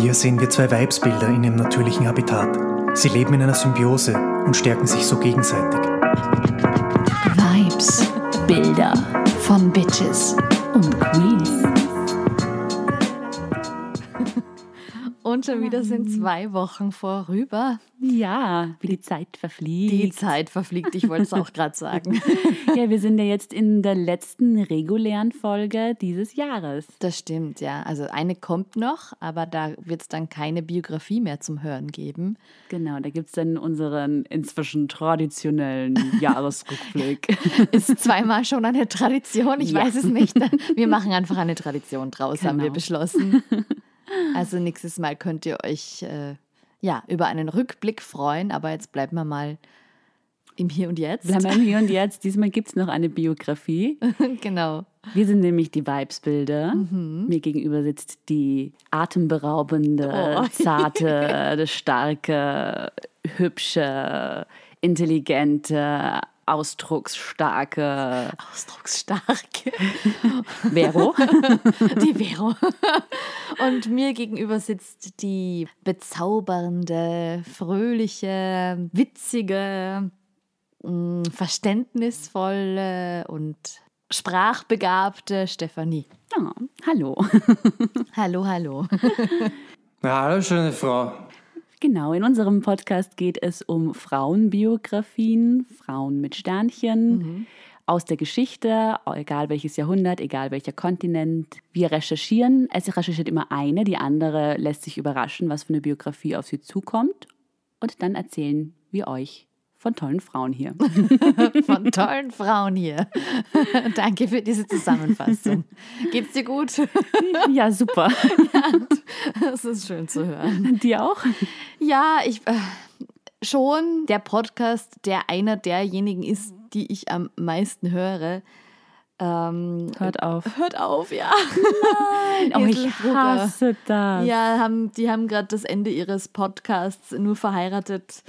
Hier sehen wir zwei Weibsbilder in ihrem natürlichen Habitat. Sie leben in einer Symbiose und stärken sich so gegenseitig. Vibes, Bilder von Bitches und Queens. Schon wieder sind zwei Wochen vorüber. Ja, wie die Zeit verfliegt. Die Zeit verfliegt, ich wollte es auch gerade sagen. ja, wir sind ja jetzt in der letzten regulären Folge dieses Jahres. Das stimmt, ja. Also eine kommt noch, aber da wird es dann keine Biografie mehr zum Hören geben. Genau, da gibt es dann unseren inzwischen traditionellen Jahresrückblick. Ist zweimal schon eine Tradition, ich ja. weiß es nicht. Wir machen einfach eine Tradition draus, genau. haben wir genau. beschlossen. Also nächstes Mal könnt ihr euch äh, ja über einen Rückblick freuen, aber jetzt bleiben wir mal im Hier und Jetzt. Bleiben wir im Hier und Jetzt. Diesmal gibt es noch eine Biografie. genau. Wir sind nämlich die Vibesbilder. Mhm. Mir gegenüber sitzt die atemberaubende, oh. zarte, starke, hübsche, intelligente, ausdrucksstarke. Ausdrucksstarke. Vero. Die Vero. Und mir gegenüber sitzt die bezaubernde, fröhliche, witzige, mm, verständnisvolle und sprachbegabte Stefanie. Oh, hallo. hallo, hallo. Ja, hallo, schöne Frau. Genau, in unserem Podcast geht es um Frauenbiografien, Frauen mit Sternchen. Mhm. Aus der Geschichte, egal welches Jahrhundert, egal welcher Kontinent. Wir recherchieren. Es recherchiert immer eine, die andere lässt sich überraschen, was für eine Biografie auf sie zukommt. Und dann erzählen wir euch von tollen Frauen hier. von tollen Frauen hier. Danke für diese Zusammenfassung. Geht's dir gut? ja, super. Ja, das ist schön zu hören. Dir auch? Ja, ich äh, schon der Podcast, der einer derjenigen ist, die ich am meisten höre. Ähm, hört auf. Hört auf, ja. Nein, oh, ich hasse das. Ja, haben, die haben gerade das Ende ihres Podcasts nur verheiratet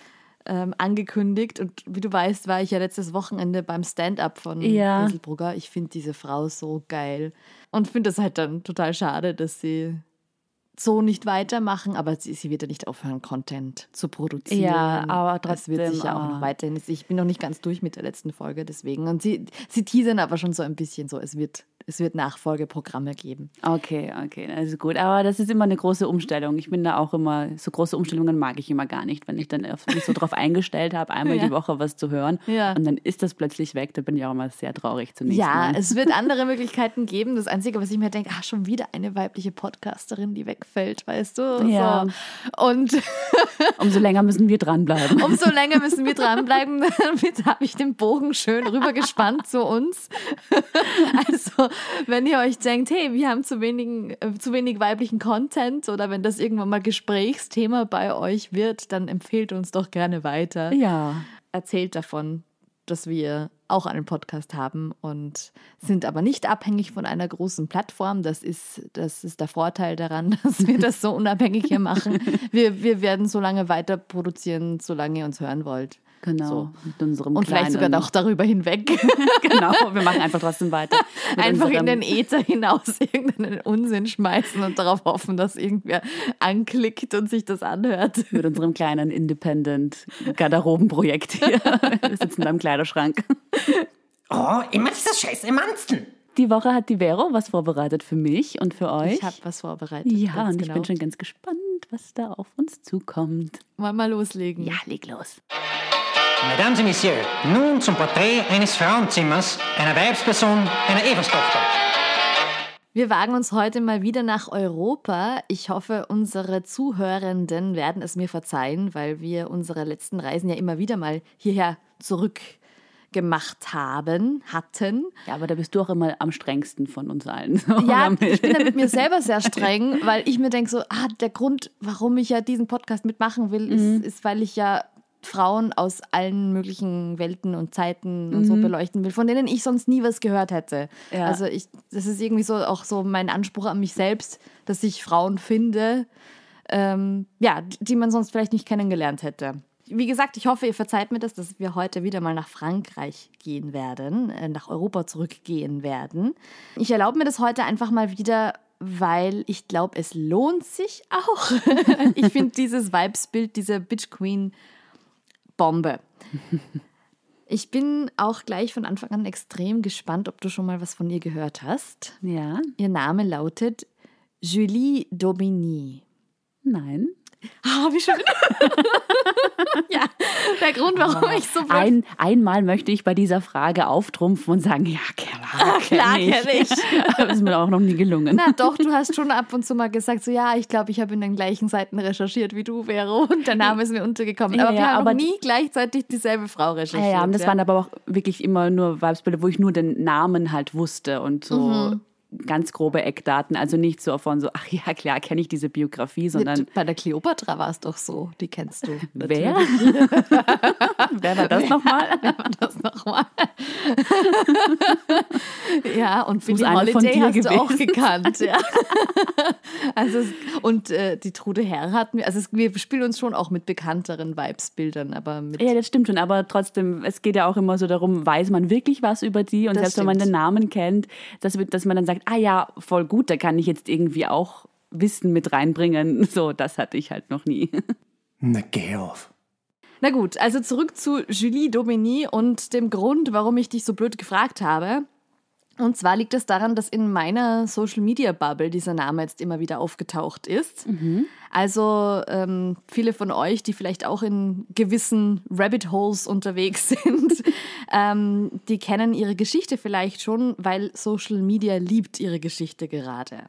ähm, angekündigt. Und wie du weißt, war ich ja letztes Wochenende beim Stand-up von ja. Hazelbrugger. Ich finde diese Frau so geil. Und finde es halt dann total schade, dass sie so nicht weitermachen, aber sie, sie, wird ja nicht aufhören, Content zu produzieren. Ja, aber trotzdem. Das wird sich ja auch noch weiterhin. Ich bin noch nicht ganz durch mit der letzten Folge, deswegen. Und sie, sie teasern aber schon so ein bisschen so, es wird es wird Nachfolgeprogramme geben. Okay, okay, also gut. Aber das ist immer eine große Umstellung. Ich bin da auch immer, so große Umstellungen mag ich immer gar nicht, wenn ich dann mich so darauf eingestellt habe, einmal ja. die Woche was zu hören ja. und dann ist das plötzlich weg. Da bin ich auch immer sehr traurig zunächst. Ja, mal. es wird andere Möglichkeiten geben. Das Einzige, was ich mir denke, ach, schon wieder eine weibliche Podcasterin, die wegfällt, weißt du? Ja. So. Und umso länger müssen wir dranbleiben. Umso länger müssen wir dranbleiben. Damit habe ich den Bogen schön rübergespannt zu uns. Also wenn ihr euch denkt, hey, wir haben zu, wenigen, äh, zu wenig weiblichen Content oder wenn das irgendwann mal Gesprächsthema bei euch wird, dann empfehlt uns doch gerne weiter. Ja. Erzählt davon, dass wir auch einen Podcast haben und sind aber nicht abhängig von einer großen Plattform. Das ist, das ist der Vorteil daran, dass wir das so unabhängig hier machen. Wir, wir werden so lange weiter produzieren, solange ihr uns hören wollt. Genau, so. mit unserem Und vielleicht sogar noch darüber hinweg. genau, wir machen einfach trotzdem weiter. Einfach in den Äther hinaus irgendeinen Unsinn schmeißen und darauf hoffen, dass irgendwer anklickt und sich das anhört. Mit unserem kleinen Independent-Garderobenprojekt hier. Wir sitzen da im Kleiderschrank. Oh, immer dieses scheiß Emanzen. Die Woche hat die Vero was vorbereitet für mich und für euch. Ich habe was vorbereitet. Ja, und genau. ich bin schon ganz gespannt, was da auf uns zukommt. Wollen wir mal loslegen? Ja, leg los. Mesdames et Messieurs, nun zum Porträt eines Frauenzimmers, einer Weibsperson, einer Evenstochter. Wir wagen uns heute mal wieder nach Europa. Ich hoffe, unsere Zuhörenden werden es mir verzeihen, weil wir unsere letzten Reisen ja immer wieder mal hierher zurück gemacht haben, hatten. Ja, aber da bist du auch immer am strengsten von uns allen. ja, ich bin da mit mir selber sehr streng, weil ich mir denke so, ah, der Grund, warum ich ja diesen Podcast mitmachen will, ist, mhm. ist weil ich ja Frauen aus allen möglichen Welten und Zeiten und mhm. so beleuchten will, von denen ich sonst nie was gehört hätte. Ja. Also ich, das ist irgendwie so auch so mein Anspruch an mich selbst, dass ich Frauen finde, ähm, ja, die man sonst vielleicht nicht kennengelernt hätte. Wie gesagt, ich hoffe, ihr verzeiht mir das, dass wir heute wieder mal nach Frankreich gehen werden, äh, nach Europa zurückgehen werden. Ich erlaube mir das heute einfach mal wieder weil ich glaube, es lohnt sich auch. ich finde dieses Vibesbild dieser Bitch Queen Bombe. Ich bin auch gleich von Anfang an extrem gespannt, ob du schon mal was von ihr gehört hast. Ja. Ihr Name lautet Julie Daubigny. Nein. Ah, wie schön. ja, der Grund, warum ich so blöd Ein, einmal möchte ich bei dieser Frage auftrumpfen und sagen, ja, klar, klar kenn ich. kenn ich. Aber ist mir auch noch nie gelungen. Na doch, du hast schon ab und zu mal gesagt, so ja, ich glaube, ich habe in den gleichen Seiten recherchiert wie du, Vero, und der Name ist mir untergekommen. Aber Ja, wir haben aber- nie gleichzeitig dieselbe Frau recherchiert. Ja, ja, und das waren aber auch wirklich immer nur Vibesbilder, wo ich nur den Namen halt wusste und so Mhm. Ganz grobe Eckdaten. Also nicht so von so, ach ja, klar, kenne ich diese Biografie, sondern Bei der Kleopatra war es doch so, die kennst du. wer? wer war das nochmal? das nochmal. ja, und Billie Holiday dir hast du auch gewesen gekannt. Ja. also, es- und äh, die Trude Herr hatten wir, also es, wir spielen uns schon auch mit bekannteren Vibesbildern, aber mit Ja, das stimmt schon, aber trotzdem, es geht ja auch immer so darum, weiß man wirklich was über die und Das selbst wenn man stimmt. den Namen kennt, dass, dass man dann sagt, ah ja, voll gut, da kann ich jetzt irgendwie auch Wissen mit reinbringen. So, das hatte ich halt noch nie. Na, geh auf. Na gut, also zurück zu Julie Daubigny und dem Grund, warum ich dich so blöd gefragt habe. Und zwar liegt es daran, dass in meiner Social Media Bubble dieser Name jetzt immer wieder aufgetaucht ist. Also ähm, viele von euch, die vielleicht auch in gewissen Rabbit Holes unterwegs sind, ähm, die kennen ihre Geschichte vielleicht schon, weil Social Media liebt ihre Geschichte gerade.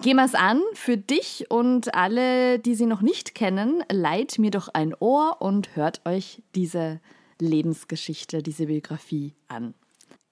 Gehen wir es an. Für dich und alle, die sie noch nicht kennen, leiht mir doch ein Ohr und hört euch diese Lebensgeschichte, diese Biografie an.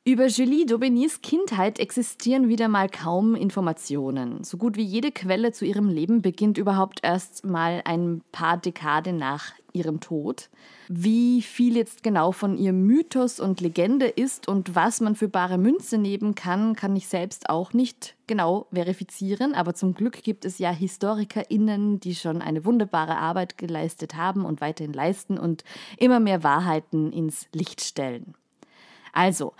Über Julie Daubignys Kindheit existieren wieder mal kaum Informationen. So gut wie jede Quelle zu ihrem Leben beginnt überhaupt erst mal ein paar Dekaden nach ihrem Tod. Wie viel jetzt genau von ihr Mythos und Legende ist und was man für bare Münze nehmen kann, kann ich selbst auch nicht genau verifizieren. Aber zum Glück gibt es ja HistorikerInnen, die schon eine wunderbare Arbeit geleistet haben und weiterhin leisten und immer mehr Wahrheiten ins Licht stellen. Also,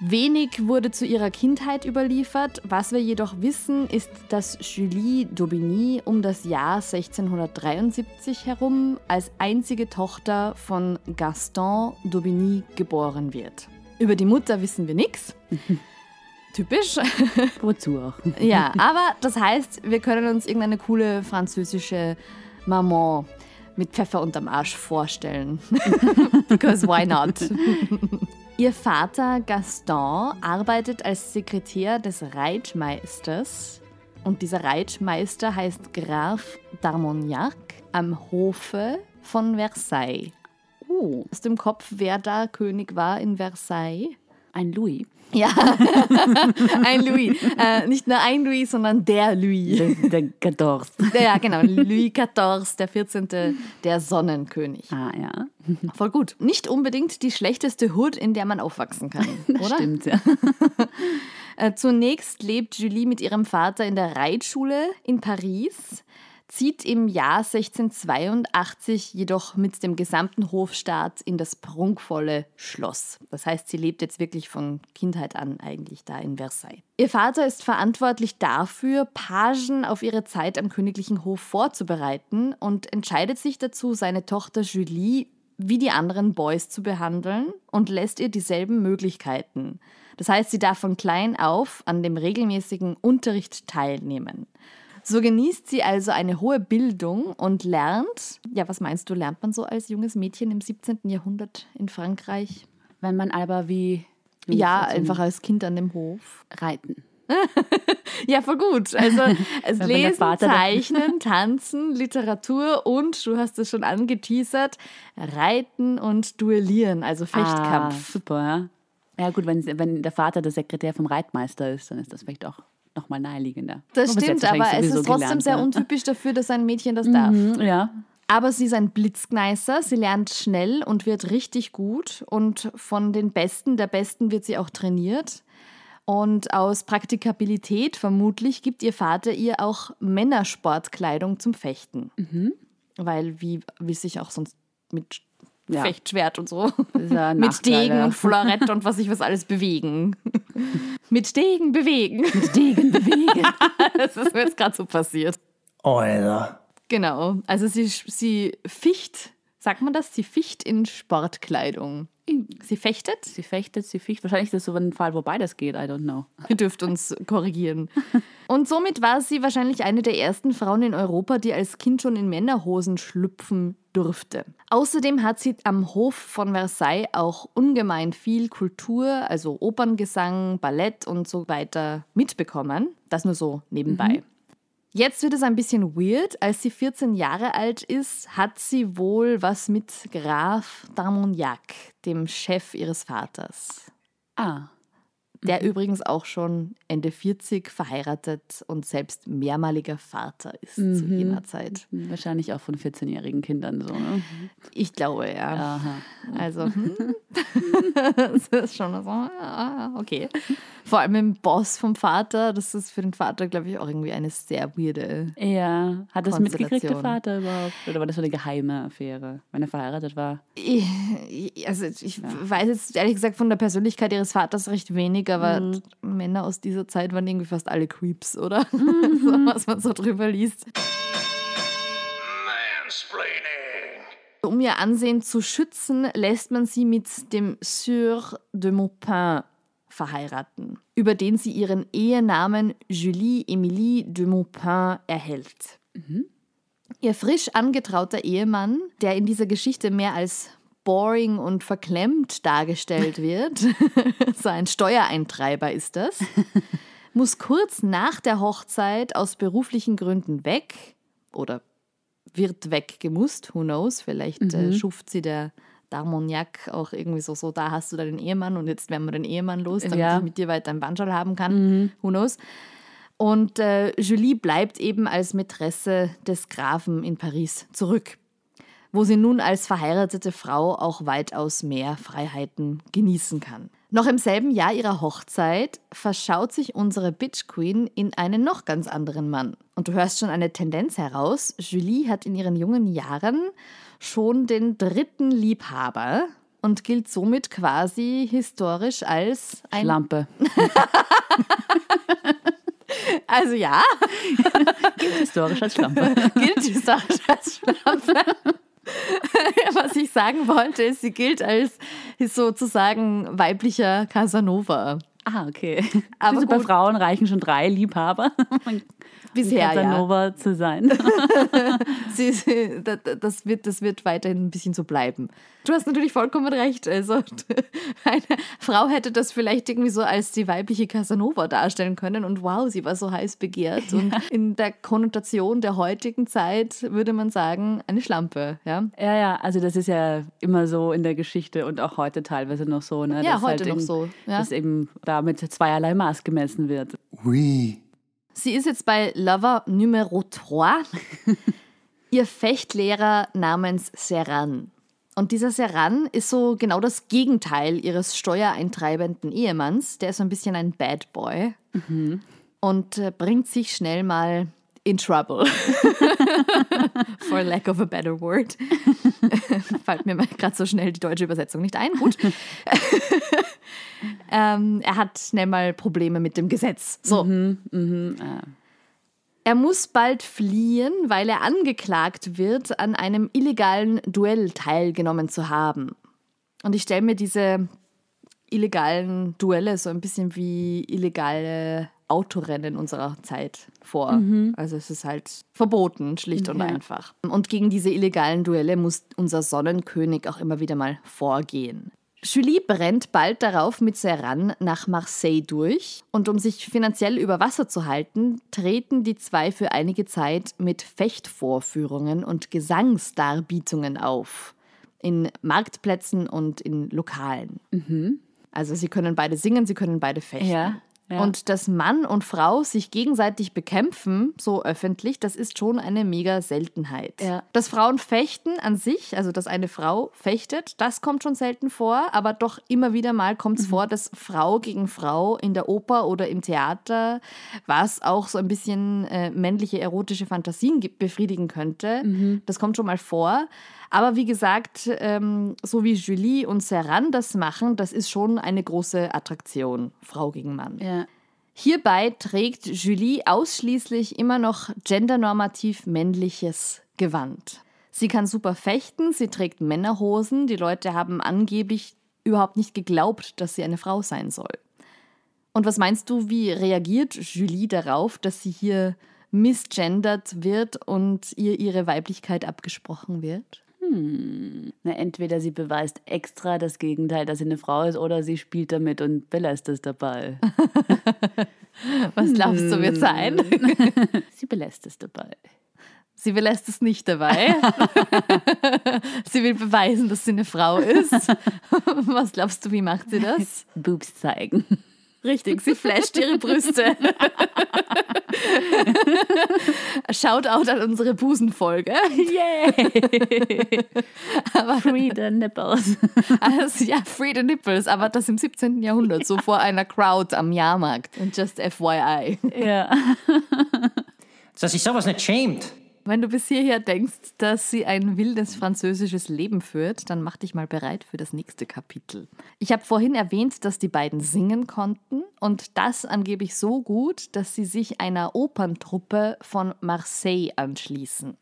Wenig wurde zu ihrer Kindheit überliefert. Was wir jedoch wissen, ist, dass Julie Daubigny um das Jahr 1673 herum als einzige Tochter von Gaston Daubigny geboren wird. Über die Mutter wissen wir nichts. Typisch. Wozu auch? Ja, aber das heißt, wir können uns irgendeine coole französische Maman mit Pfeffer unterm Arsch vorstellen. Because why not? Ihr Vater Gaston arbeitet als Sekretär des Reitmeisters und dieser Reitmeister heißt Graf d'Armagnac am Hofe von Versailles. Hast du im Kopf, wer da König war in Versailles? ein Louis. Ja, ein Louis. Äh, nicht nur ein Louis, sondern der Louis. Der, der Gadors. Ja, genau. Louis XIV, der 14., der Sonnenkönig. Ah, ja. Voll gut. Nicht unbedingt die schlechteste Hood, in der man aufwachsen kann, oder? Stimmt, ja. Äh, zunächst lebt Julie mit ihrem Vater in der Reitschule in Paris, zieht im Jahr 1682 jedoch mit dem gesamten Hofstaat in das prunkvolle Schloss. Das heißt, sie lebt jetzt wirklich von Kindheit an eigentlich da in Versailles. Ihr Vater ist verantwortlich dafür, Pagen auf ihre Zeit am königlichen Hof vorzubereiten und entscheidet sich dazu, seine Tochter Julie wie die anderen Boys zu behandeln und lässt ihr dieselben Möglichkeiten. Das heißt, sie darf von klein auf an dem regelmäßigen Unterricht teilnehmen. So genießt sie also eine hohe Bildung und lernt, ja, was meinst du, lernt man so als junges Mädchen im 17. Jahrhundert in Frankreich? Wenn man aber wie. Ja, einfach als Kind an dem Hof. Reiten. Ja, voll gut. Also es Lesen, Zeichnen, Tanzen, Literatur und, du hast es schon angeteasert, Reiten und Duellieren, also Ah, Fechtkampf. super, ja. Ja, gut, wenn, wenn der Vater der Sekretär vom Reitmeister ist, dann ist das vielleicht auch nochmal naheliegender. Das Aber stimmt, aber es ist trotzdem gelernt, sehr ja. untypisch dafür, dass ein Mädchen das darf. Mhm, ja. Aber sie ist ein Blitzgneißer, sie lernt schnell und wird richtig gut und von den Besten der Besten wird sie auch trainiert. Und aus Praktikabilität vermutlich gibt ihr Vater ihr auch Männersportkleidung zum Fechten. Weil wie will sich auch sonst mit Ja. Fechtschwert und so. Mit Degen und Florett und was ich was alles bewegen. Mit Degen bewegen. Degen bewegen. Das ist mir jetzt gerade so passiert. Alter. Genau. Also sie, sie ficht, sagt man das? Sie ficht in Sportkleidung. Sie fechtet? Sie fechtet, sie ficht. Wahrscheinlich ist das so ein Fall, wo beides geht. I don't know. Ihr dürft uns korrigieren. Und somit war sie wahrscheinlich eine der ersten Frauen in Europa, die als Kind schon in Männerhosen schlüpfen durfte. Außerdem hat sie am Hof von Versailles auch ungemein viel Kultur, also Operngesang, Ballett und so weiter mitbekommen. Das nur so nebenbei. Jetzt wird es ein bisschen weird. Als sie 14 Jahre alt ist, hat sie wohl was mit Graf d'Armagnac, dem Chef ihres Vaters Ah. Der übrigens auch schon Ende 40 verheiratet und selbst mehrmaliger Vater ist zu jener Zeit. Wahrscheinlich auch von 14-jährigen Kindern so, ne? Ich glaube, ja. Aha. Also, hm. das ist schon so, ah, okay. Vor allem im Boss vom Vater, das ist für den Vater, glaube ich, auch irgendwie eine sehr weirde. Ja. Hat das mitgekriegt, der. Vater überhaupt? Oder war das so eine geheime Affäre, wenn er verheiratet war? Ich, also, ich weiß jetzt ehrlich gesagt von der Persönlichkeit ihres Vaters recht wenig, aber Männer aus dieser Zeit waren irgendwie fast alle Creeps, oder? so, was man so drüber liest. Um ihr Ansehen zu schützen, lässt man sie mit dem Sieur de Maupin verheiraten, über den sie ihren Ehenamen Julie Emilie de Maupin erhält. Ihr frisch angetrauter Ehemann, der in dieser Geschichte mehr als boring und verklemmt dargestellt wird, so ein Steuereintreiber ist das, muss kurz nach der Hochzeit aus beruflichen Gründen weg oder wird weggemusst, who knows, vielleicht äh, schuft sie der D'Armagnac auch irgendwie so, so, da hast du deinen Ehemann und jetzt werden wir den Ehemann los, damit Ja. ich mit dir weiter einen Banschal haben kann, who knows. Und äh, Julie bleibt eben als Mätresse des Grafen in Paris zurück, wo sie nun als verheiratete Frau auch weitaus mehr Freiheiten genießen kann. Noch im selben Jahr ihrer Hochzeit verschaut sich unsere Bitch Queen in einen noch ganz anderen Mann. Und du hörst schon eine Tendenz heraus. Julie hat in ihren jungen Jahren schon den dritten Liebhaber und gilt somit quasi historisch als ein Schlampe. Also ja, Historisch als Schlampe. gilt historisch als Schlampe. Sagen wollte, ist, sie gilt als sozusagen weiblicher Casanova. Ah, okay. Aber also bei. Frauen reichen schon drei Liebhaber, Bisher, ja. Casanova zu sein. Sie, sie, da- da- das, wird, das wird weiterhin ein bisschen so bleiben. Du hast natürlich vollkommen recht. Also eine Frau hätte das vielleicht irgendwie so als die weibliche Casanova darstellen können und wow, sie war so heiß begehrt. Und in der Konnotation der heutigen Zeit würde man sagen, eine Schlampe. Ja, Ja, ja, also das ist ja immer so in der Geschichte und auch heute teilweise noch so. Ne? Ja, dass heute noch eben, so, ja. Dass eben da mit zweierlei Maß gemessen wird. Oui. Sie ist jetzt bei Lover Numero 3. Ihr Fechtlehrer namens Serran. Und dieser Serran ist so genau das Gegenteil ihres steuereintreibenden Ehemanns. Der ist so ein bisschen ein Bad Boy und äh, bringt sich schnell mal in trouble. For lack of a better word. Fällt mir gerade so schnell die deutsche Übersetzung nicht ein. Gut. ähm, er hat schnell mal Probleme mit dem Gesetz. So. Er muss bald fliehen, weil er angeklagt wird, an einem illegalen Duell teilgenommen zu haben. Und ich stelle mir diese illegalen Duelle so ein bisschen wie illegale Autorennen unserer Zeit vor. Also es ist halt verboten, schlicht und Ja. einfach. Und gegen diese illegalen Duelle muss unser Sonnenkönig auch immer wieder mal vorgehen. Julie brennt bald darauf mit Serran nach Marseille durch und um sich finanziell über Wasser zu halten, treten die zwei für einige Zeit mit Fechtvorführungen und Gesangsdarbietungen auf. In Marktplätzen und in Lokalen. Also sie können beide singen, sie können beide fechten. Ja. Ja. Und dass Mann und Frau sich gegenseitig bekämpfen, so öffentlich, das ist schon eine mega Seltenheit. Ja. Dass Frauen fechten an sich, also dass eine Frau fechtet, das kommt schon selten vor, aber doch immer wieder mal kommt es Mhm. vor, dass Frau gegen Frau in der Oper oder im Theater, was auch so ein bisschen äh, männliche erotische Fantasien befriedigen könnte. Mhm. Das kommt schon mal vor. Aber wie gesagt, ähm, so wie Julie und Serran das machen, das ist schon eine große Attraktion, Frau gegen Mann. Ja. Hierbei trägt Julie ausschließlich immer noch gendernormativ männliches Gewand. Sie kann super fechten, sie trägt Männerhosen, die Leute haben angeblich überhaupt nicht geglaubt, dass sie eine Frau sein soll. Und was meinst du, wie reagiert Julie darauf, dass sie hier misgendert wird und ihr ihre Weiblichkeit abgesprochen wird? Na, entweder sie beweist extra das Gegenteil, dass sie eine Frau ist, oder sie spielt damit und belässt es dabei. Was glaubst du, wird sein? sie belässt es dabei. Sie belässt es nicht dabei. sie will beweisen, dass sie eine Frau ist. Was glaubst du, wie macht sie das? Boobs zeigen. Richtig, sie flasht ihre Brüste. Shoutout an unsere Busenfolge. Yay! Free the nipples. Also, ja, Free the Nipples, aber das im 17. Jahrhundert, so vor einer Crowd am Jahrmarkt. Und just FYI. ja. Dass sich sowas nicht schämt. Wenn du bis hierher denkst, dass sie ein wildes französisches Leben führt, dann mach dich mal bereit für das nächste Kapitel. Ich habe vorhin erwähnt, dass die beiden singen konnten und das angeblich so gut, dass sie sich einer Operntruppe von Marseille anschließen.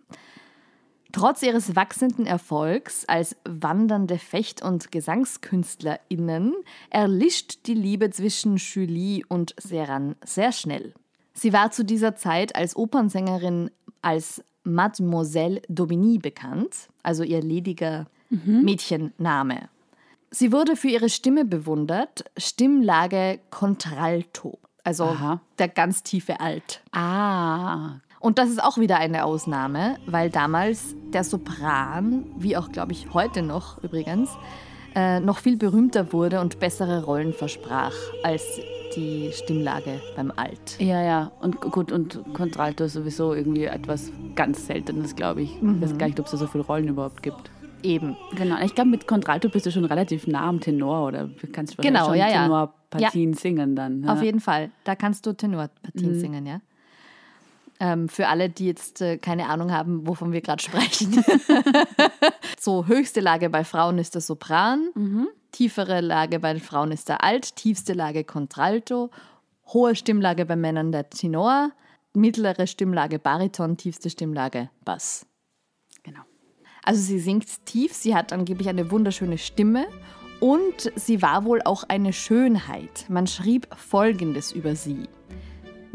Trotz ihres wachsenden Erfolgs als wandernde Fecht- und GesangskünstlerInnen erlischt die Liebe zwischen Julie und Serran sehr schnell. Sie war zu dieser Zeit als Opernsängerin als Mademoiselle Daubigny bekannt, also ihr lediger Mädchenname. Sie wurde für ihre Stimme bewundert, Stimmlage Contralto, also Aha. der ganz tiefe Alt. Ah. Und das ist auch wieder eine Ausnahme, weil damals der Sopran, wie auch glaube ich heute noch übrigens, äh, noch viel berühmter wurde und bessere Rollen versprach als die Stimmlage beim Alt. Ja, ja. Und gut, und Contralto ist sowieso irgendwie etwas ganz Seltenes, glaube ich. Ich weiß gar nicht, ob es da so viele Rollen überhaupt gibt. Eben. Genau. Ich glaube, mit Contralto bist du schon relativ nah am Tenor oder kannst wahrscheinlich Genau, schon ja, ja. Tenorpartien singen dann. Ja. Auf jeden Fall. Da kannst du Tenorpartien singen, ja. Ähm, für alle, die jetzt äh, keine Ahnung haben, wovon wir gerade sprechen. so, höchste Lage bei Frauen ist der Sopran, tiefere Lage bei den Frauen ist der Alt, tiefste Lage Contralto, hohe Stimmlage bei Männern der Tenor, mittlere Stimmlage Bariton, tiefste Stimmlage Bass. Genau. Also sie singt tief, sie hat angeblich eine wunderschöne Stimme und sie war wohl auch eine Schönheit. Man schrieb Folgendes über sie.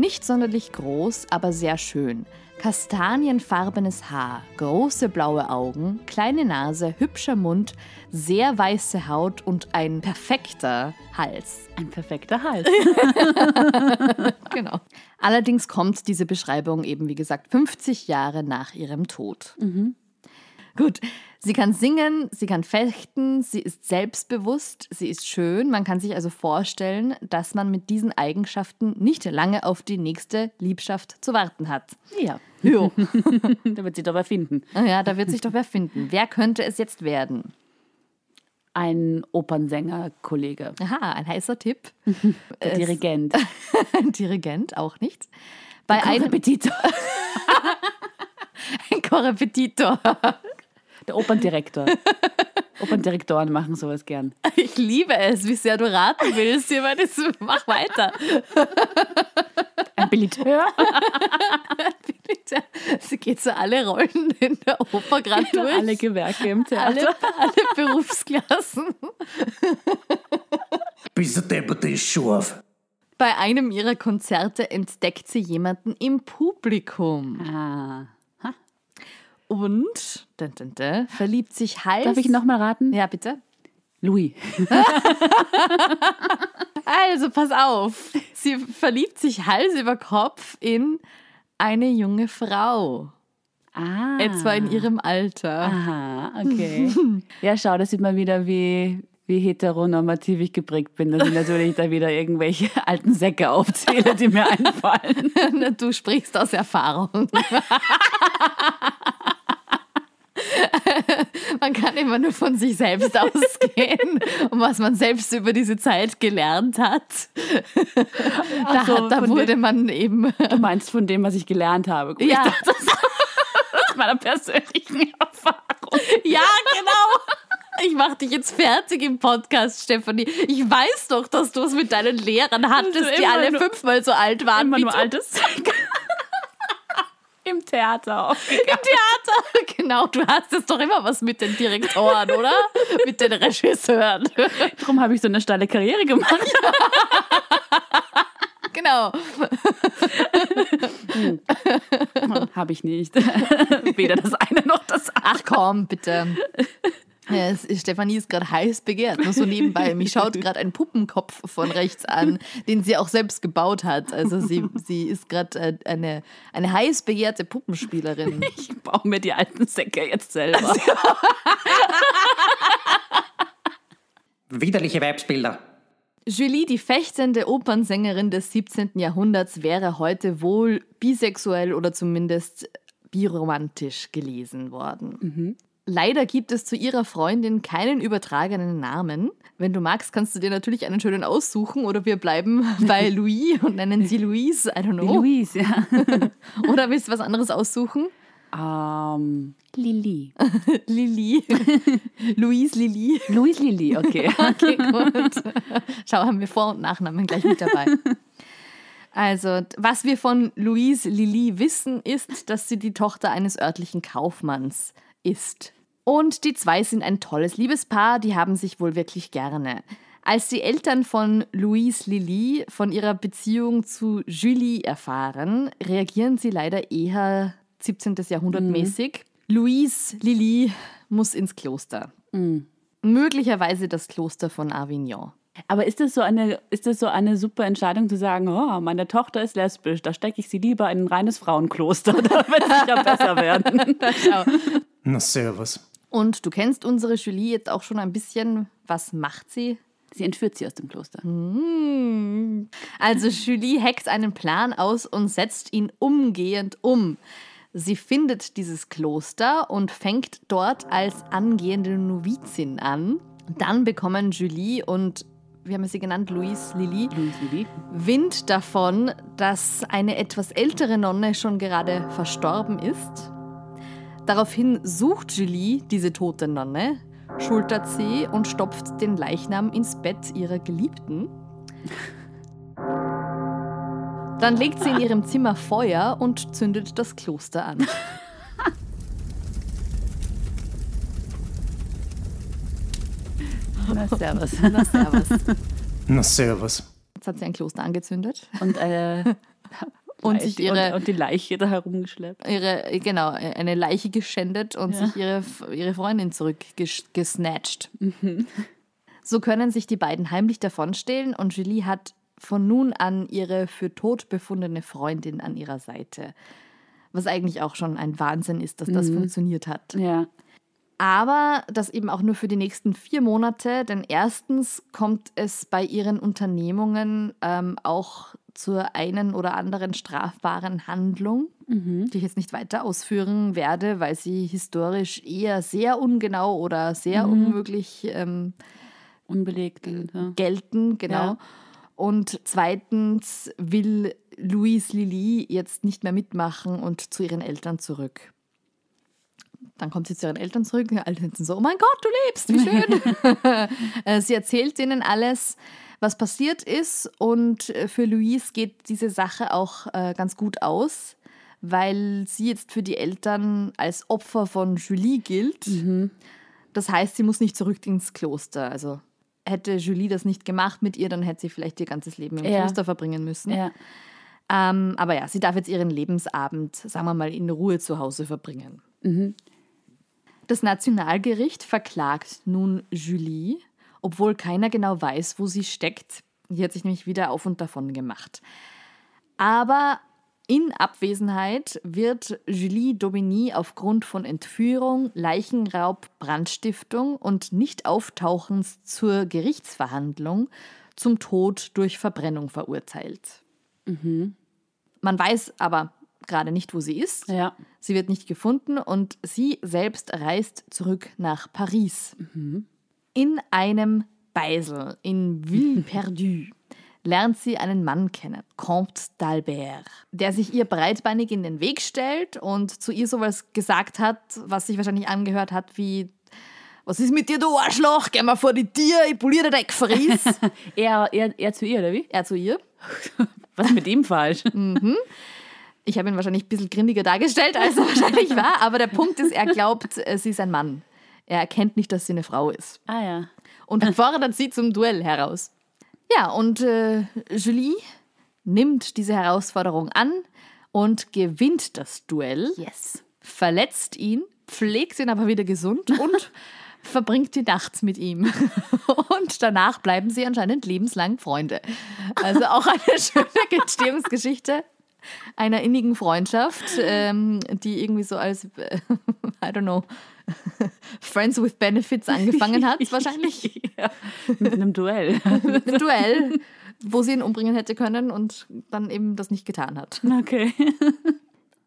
Nicht sonderlich groß, aber sehr schön. Kastanienfarbenes Haar, große blaue Augen, kleine Nase, hübscher Mund, sehr weiße Haut und ein perfekter Hals. Ein perfekter Hals. Genau. Allerdings kommt diese Beschreibung eben, wie gesagt, 50 Jahre nach ihrem Tod. Gut, sie kann singen, sie kann fechten, sie ist selbstbewusst, sie ist schön. Man kann sich also vorstellen, dass man mit diesen Eigenschaften nicht lange auf die nächste Liebschaft zu warten hat. ja. Jo. da wird sie doch wer finden. ja, da wird sich doch wer finden. Wer könnte es jetzt werden? Ein Opernsänger-Kollege. Aha, ein heißer Tipp. Der Dirigent. Ein Dirigent, auch nicht. Bei einem Korrepetitor. ein Korrepetitor. Der Operndirektor. Operndirektoren machen sowas gern. Ich liebe es, wie sehr du raten willst. Ich meine, das- Mach weiter. Ein Billiteur. Bitte. Sie geht so alle Rollen in der Oper gerade durch. Alle Gewerke im alle, Theater. alle Berufsklassen. Bist du deppert, ist scharf. Bei einem ihrer Konzerte entdeckt sie jemanden im Publikum Ah. Und dun, dun, dun, verliebt sich Hals. Darf ich nochmal raten? Ja, bitte. Louis. Also, pass auf. Sie verliebt sich Hals über Kopf in eine junge Frau. Ah. Etwa in ihrem Alter. Aha, okay. ja, schau, da sieht man wieder, wie, wie heteronormativ ich geprägt bin, dass ich natürlich da wieder irgendwelche alten Säcke aufzähle, die mir einfallen. Du sprichst aus Erfahrung. man kann immer nur von sich selbst ausgehen und was man selbst über diese Zeit gelernt hat. Da, so, hat, da wurde dem- man eben. Du meinst von dem, was ich gelernt habe. Gut, Ja. Dachte, das aus meiner persönlichen Erfahrung. Ja, genau. Ich mach dich jetzt fertig im Podcast, Stefanie. Ich weiß doch, dass du es mit deinen Lehrern hattest, Also die alle fünfmal so alt waren Immer wie nur du. altes. Im Theater auch. Im Theater. Genau, du hast jetzt doch immer was mit den Direktoren, oder? mit den Regisseuren. Darum habe ich so eine steile Karriere gemacht. genau. habe ich nicht. Weder das eine noch das andere. Ach komm, bitte. Ist, Stefanie ist gerade heiß begehrt, nur so nebenbei. Mich schaut gerade ein Puppenkopf von rechts an, den sie auch selbst gebaut hat. Also sie, sie ist gerade äh, eine, eine heiß begehrte Puppenspielerin. Ich baue mir die alten Säcke jetzt selber. Widerliche Weibsbilder. Julie, die fechtende Opernsängerin des 17. Jahrhunderts, wäre heute wohl bisexuell oder zumindest biromantisch gelesen worden. Leider gibt es zu ihrer Freundin keinen übertragenen Namen. Wenn du magst, kannst du dir natürlich einen schönen aussuchen oder wir bleiben bei Louis und nennen sie Louise. I don't Die know. Louise, ja. Oder willst du was anderes aussuchen? Ähm, Lili. Lili. Louise Lili. Louise Lili, okay. Okay, gut. Schau, haben wir Vor- und Nachnamen gleich mit dabei. Also, was wir von Louise Lili wissen, ist, dass sie die Tochter eines örtlichen Kaufmanns ist. Und die zwei sind ein tolles Liebespaar, die haben sich wohl wirklich gerne. Als die Eltern von Louise Lili von ihrer Beziehung zu Julie erfahren, reagieren sie leider eher 17. Jahrhundert mäßig. Louise Lili muss ins Kloster. Möglicherweise das Kloster von Avignon. Aber ist das so eine, ist das so eine super Entscheidung zu sagen, oh, meine Tochter ist lesbisch, da stecke ich sie lieber in ein reines Frauenkloster, da wird es sicher besser werden. Na, servus. Und du kennst unsere Julie jetzt auch schon ein bisschen. Was macht sie? Sie entführt sie aus dem Kloster. Also Julie hackt einen Plan aus und setzt ihn umgehend um. Sie findet dieses Kloster und fängt dort als angehende Novizin an. Dann bekommen Julie und, wie haben wir sie genannt, Louise Lili. Wind davon, dass eine etwas ältere Nonne schon gerade verstorben ist. Daraufhin sucht Julie diese tote Nonne, schultert sie und stopft den Leichnam ins Bett ihrer Geliebten. Dann legt sie in ihrem Zimmer Feuer und zündet das Kloster an. Na, servus. Na, servus. Na, servus. Jetzt hat sie ein Kloster angezündet Und, äh, und Leiche- sich ihre, und, und die Leiche da herumgeschleppt. ihre, genau, eine Leiche geschändet und Ja. sich ihre, ihre Freundin zurückgesnatcht. Mhm. So können sich die beiden heimlich davonstehlen und Julie hat von nun an ihre für tot befundene Freundin an ihrer Seite. Was eigentlich auch schon ein Wahnsinn ist, dass das Mhm. funktioniert hat. Ja. Aber das eben auch nur für die nächsten vier Monate, denn erstens kommt es bei ihren Unternehmungen ähm, auch zur einen oder anderen strafbaren Handlung, die ich jetzt nicht weiter ausführen werde, weil sie historisch eher sehr ungenau oder sehr unmöglich ähm, Unbelegt. Und, ja. gelten, genau. Ja. Und zweitens will Louise Lili jetzt nicht mehr mitmachen und zu ihren Eltern zurück. Dann kommt sie zu ihren Eltern zurück und alle sind so, oh mein Gott, du lebst, wie schön. Äh, sie erzählt ihnen alles, was passiert ist und äh, für Louise geht diese Sache auch äh, ganz gut aus, weil sie jetzt für die Eltern als Opfer von Julie gilt. Das heißt, sie muss nicht zurück ins Kloster. Also hätte Julie das nicht gemacht mit ihr, dann hätte sie vielleicht ihr ganzes Leben im Ja. Kloster verbringen müssen. Ja. Ähm, aber ja, sie darf jetzt ihren Lebensabend, sagen wir mal, in Ruhe zu Hause verbringen. Das Nationalgericht verklagt nun Julie, obwohl keiner genau weiß, wo sie steckt. Die hat sich nämlich wieder auf und davon gemacht. Aber In Abwesenheit wird Julie Daubigny aufgrund von Entführung, Leichenraub, Brandstiftung und Nichtauftauchens zur Gerichtsverhandlung zum Tod durch Verbrennung verurteilt. Man weiß aber gerade nicht, wo sie ist. Ja. Sie wird nicht gefunden und sie selbst reist zurück nach Paris. In einem Beisel in Villeperdue lernt sie einen Mann kennen, Comte d'Albert, der sich ihr breitbeinig in den Weg stellt und zu ihr sowas gesagt hat, was sich wahrscheinlich angehört hat wie was ist mit dir, du Arschloch? Geh mal vor die Tür, ich poliere dein Gefries. Er, er, er zu ihr, oder wie? er zu ihr. Was ist mit ihm falsch? Ich habe ihn wahrscheinlich ein bisschen grindiger dargestellt, als er wahrscheinlich war. Aber der Punkt ist, er glaubt, äh, sie ist ein Mann. Er erkennt nicht, dass sie eine Frau ist. ah ja. Und fordert sie zum Duell heraus. Ja, und äh, Julie nimmt diese Herausforderung an und gewinnt das Duell, Yes. verletzt ihn, pflegt ihn aber wieder gesund und verbringt die Nacht mit ihm. Und danach bleiben sie anscheinend lebenslang Freunde. Also auch eine schöne Entstehungsgeschichte einer innigen Freundschaft, ähm, die irgendwie so als, I don't know, Friends with Benefits angefangen hat, wahrscheinlich. ja. Mit einem Duell. Mit einem Duell, wo sie ihn umbringen hätte können und dann eben das nicht getan hat. Okay.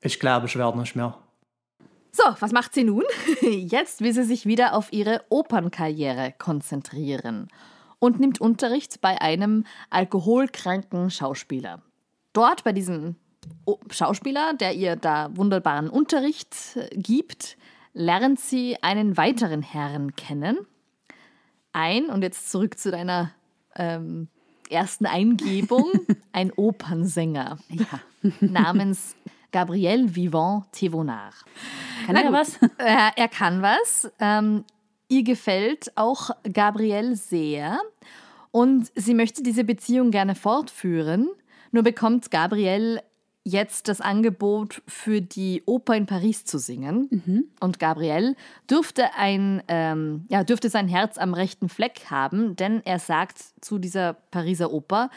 Ich glaube, ich werde nicht mehr. So, was macht sie nun? Jetzt will sie sich wieder auf ihre Opernkarriere konzentrieren und nimmt Unterricht bei einem alkoholkranken Schauspieler. Dort bei diesem Schauspieler, der ihr da wunderbaren Unterricht äh, gibt, lernt sie einen weiteren Herrn kennen. Ein, und jetzt zurück zu deiner ähm, ersten Eingebung, ein Opernsänger namens Gabriel Vivant Thévenard. Kann er was? Äh, er kann was. Ähm, ihr gefällt auch Gabrielle sehr und sie möchte diese Beziehung gerne fortführen. Nur bekommt Gabrielle jetzt das Angebot, für die Oper in Paris zu singen. Und Gabrielle dürfte, ein, ähm, ja, dürfte sein Herz am rechten Fleck haben, denn er sagt zu dieser Pariser Oper,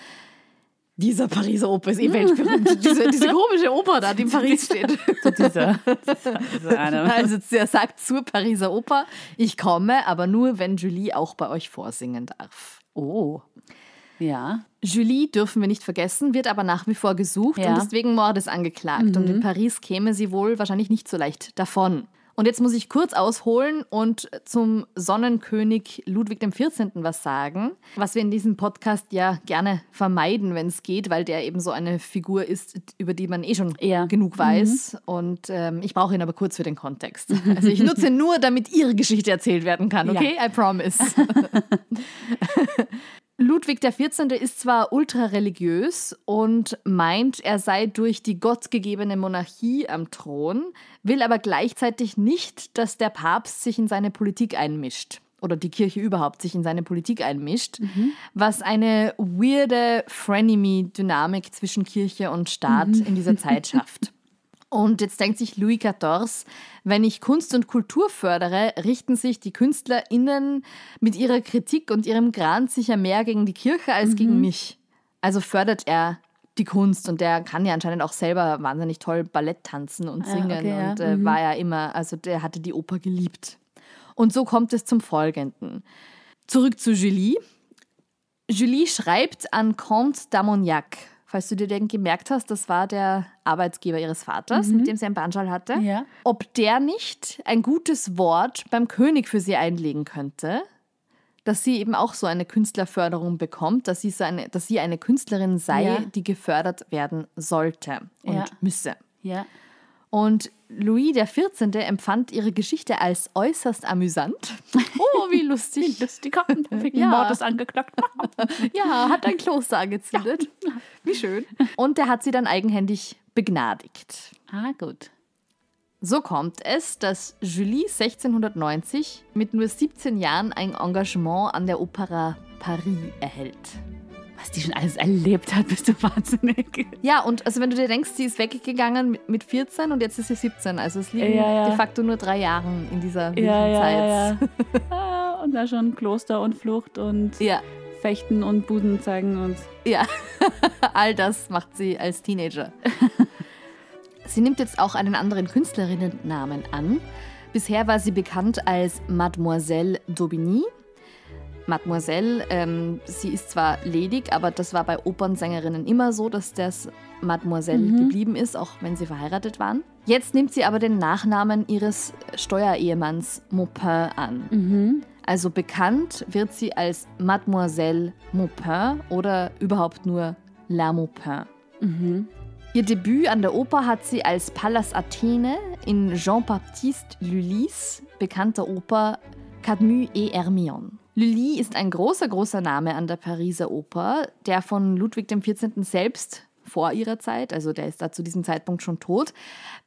dieser Pariser Oper ist eh weltberühmt. diese, diese komische Oper da, die in Paris steht. Zu dieser. Also eine. Also er sagt zur Pariser Oper, ich komme, aber nur, wenn Julie auch bei euch vorsingen darf. Oh. Ja. Julie dürfen wir nicht vergessen, wird aber nach wie vor gesucht Ja. und ist wegen Mordes angeklagt. Und in Paris käme sie wohl wahrscheinlich nicht so leicht davon. Und jetzt muss ich kurz ausholen und zum Sonnenkönig Ludwig XIV. was sagen, was wir in diesem Podcast ja gerne vermeiden, wenn es geht, weil der eben so eine Figur ist, über die man eh schon Ja. genug weiß. Und ähm, ich brauche ihn aber kurz für den Kontext. Also ich nutze ihn nur, damit ihre Geschichte erzählt werden kann, okay? I promise. Ludwig XIV. ist zwar ultrareligiös und meint, er sei durch die gottgegebene Monarchie am Thron, will aber gleichzeitig nicht, dass der Papst sich in seine Politik einmischt oder die Kirche überhaupt sich in seine Politik einmischt, was eine weirde Frenemy-Dynamik zwischen Kirche und Staat in dieser Zeit schafft. Und jetzt denkt sich Louis XIV, wenn ich Kunst und Kultur fördere, richten sich die KünstlerInnen mit ihrer Kritik und ihrem Gran sicher mehr gegen die Kirche als gegen mich. Also fördert er die Kunst und der kann ja anscheinend auch selber wahnsinnig toll Ballett tanzen und Ah, singen okay, ja. und äh, war ja immer, also der hatte die Oper geliebt. Und so kommt es zum Folgenden. Zurück zu Julie. Julie schreibt an Comte d'Armagnac. Falls du dir den gemerkt hast, das war der Arbeitsgeber ihres Vaters, mit dem sie einen Banschal hatte. Ja. Ob der nicht ein gutes Wort beim König für sie einlegen könnte, dass sie eben auch so eine Künstlerförderung bekommt, dass sie, so eine, dass sie eine Künstlerin sei, Ja. die gefördert werden sollte und Ja. müsse. Ja. Und Louis XIV. empfand ihre Geschichte als äußerst amüsant. Oh, wie lustig. Lustiger und perfekten Ja. Mordes angeknackt. Ja, hat ein Kloster angezündet. Wie schön. Und er hat sie dann eigenhändig begnadigt. Ah, gut. So kommt es, dass Julie 1690 mit nur 17 Jahren ein Engagement an der Opera Paris erhält. Was die schon alles erlebt hat, bist du wahnsinnig. Ja, und also wenn du dir denkst, sie ist weggegangen mit- mit 14 und jetzt ist sie 17. Also es liegen Ja, ja. de facto nur drei Jahre in dieser Ja, Zeit. ja, ja. Ah, und da schon Kloster und Flucht und ja. Fechten und Busen zeigen und Ja, all das macht sie als Teenager. Sie nimmt jetzt auch einen anderen Künstlerinnennamen an. Bisher war sie bekannt als Mademoiselle d'Aubigny. Mademoiselle, ähm, sie ist zwar ledig, aber das war bei Opernsängerinnen immer so, dass das Mademoiselle geblieben ist, auch wenn sie verheiratet waren. Jetzt nimmt sie aber den Nachnamen ihres Steuerehemanns Maupin an. Also bekannt wird sie als Mademoiselle Maupin oder überhaupt nur La Maupin. Ihr Debüt an der Oper hat sie als Pallas Athene in Jean-Baptiste Lully's bekannter Oper Cadmus et Hermione. Lully ist ein großer, großer Name an der Pariser Oper, der von Ludwig XIV. selbst vor ihrer Zeit, also der ist da zu diesem Zeitpunkt schon tot,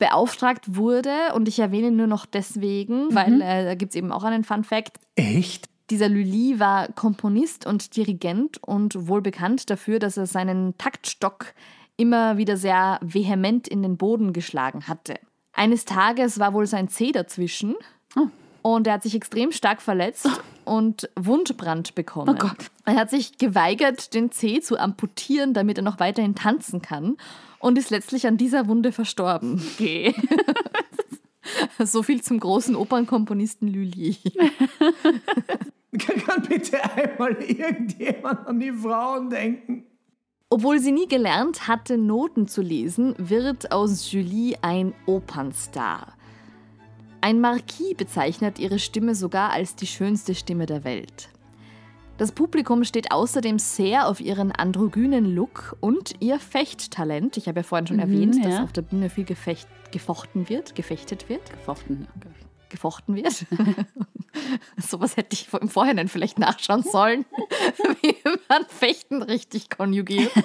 beauftragt wurde. Und ich erwähne nur noch deswegen, weil äh, da gibt es eben auch einen Fun Fact. Echt? Dieser Lully war Komponist und Dirigent und wohl bekannt dafür, dass er seinen Taktstock immer wieder sehr vehement in den Boden geschlagen hatte. Eines Tages war wohl sein Zeh dazwischen und er hat sich extrem stark verletzt und Wundbrand bekommen. Oh Gott. Er hat sich geweigert, den Zeh zu amputieren, damit er noch weiterhin tanzen kann und ist letztlich an dieser Wunde verstorben. Okay. So viel zum großen Opernkomponisten Lully. Kann bitte einmal irgendjemand an die Frauen denken? Obwohl sie nie gelernt hatte, Noten zu lesen, wird aus Julie ein Opernstar. Ein Marquis bezeichnet ihre Stimme sogar als die schönste Stimme der Welt. Das Publikum steht außerdem sehr auf ihren androgynen Look und ihr Fechttalent. Ich habe ja vorhin schon erwähnt, dass ja. auf der Bühne viel gefecht, gefochten wird, gefechtet wird, Gefochten. gefochten wird. Sowas hätte ich im Vorhinein vielleicht nachschauen sollen, wie man Fechten richtig konjugiert.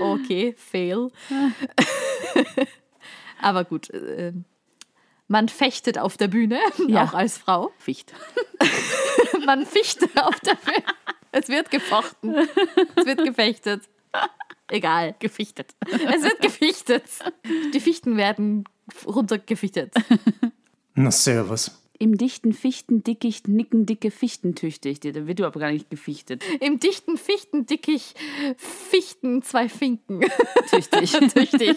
Okay, fail. Aber gut, äh, man fechtet auf der Bühne, Ja. auch als Frau. Ficht. Man fichtet auf der Bühne. Es wird gefochten. Es wird gefechtet. Egal. Gefichtet. Es wird gefichtet. Die Fichten werden runtergefichtet. Na, servus. Im dichten Fichtendickicht nicken dicke Fichtentüchtig. Da wird aber gar nicht gefichtet. Im dichten Fichtendickicht Fichten zwei Finken. Tüchtig. Tüchtig.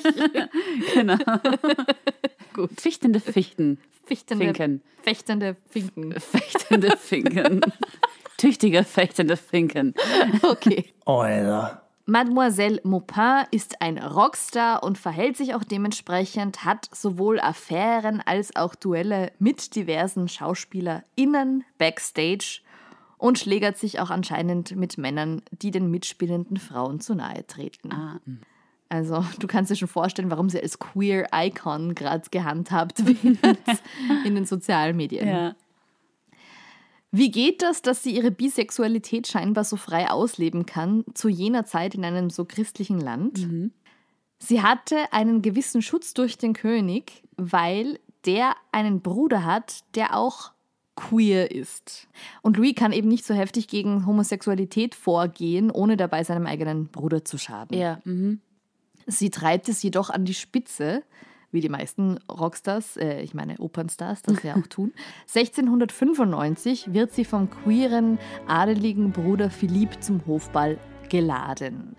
genau. Gut. Fichtende Fichten. Fichtende, Finken. Fechtende Finken. Fechtende Finken. Tüchtige fechtende Finken. Okay. Alter. Mademoiselle Maupin ist ein Rockstar und verhält sich auch dementsprechend, hat sowohl Affären als auch Duelle mit diversen SchauspielerInnen backstage und schlägert sich auch anscheinend mit Männern, die den mitspielenden Frauen zu nahe treten. Ah, Also, du kannst dir schon vorstellen, warum sie als Queer Icon gerade gehandhabt wird in den sozialen Medien. ja. Wie geht das, dass sie ihre Bisexualität scheinbar so frei ausleben kann, zu jener Zeit in einem so christlichen Land? Sie hatte einen gewissen Schutz durch den König, weil der einen Bruder hat, der auch queer ist. Und Louis kann eben nicht so heftig gegen Homosexualität vorgehen, ohne dabei seinem eigenen Bruder zu schaden. Ja. Mhm. Sie treibt es jedoch an die Spitze, wie die meisten Rockstars, äh, ich meine Opernstars, das ja auch tun. 1695 wird sie vom queeren, adeligen Bruder Philipp zum Hofball geladen.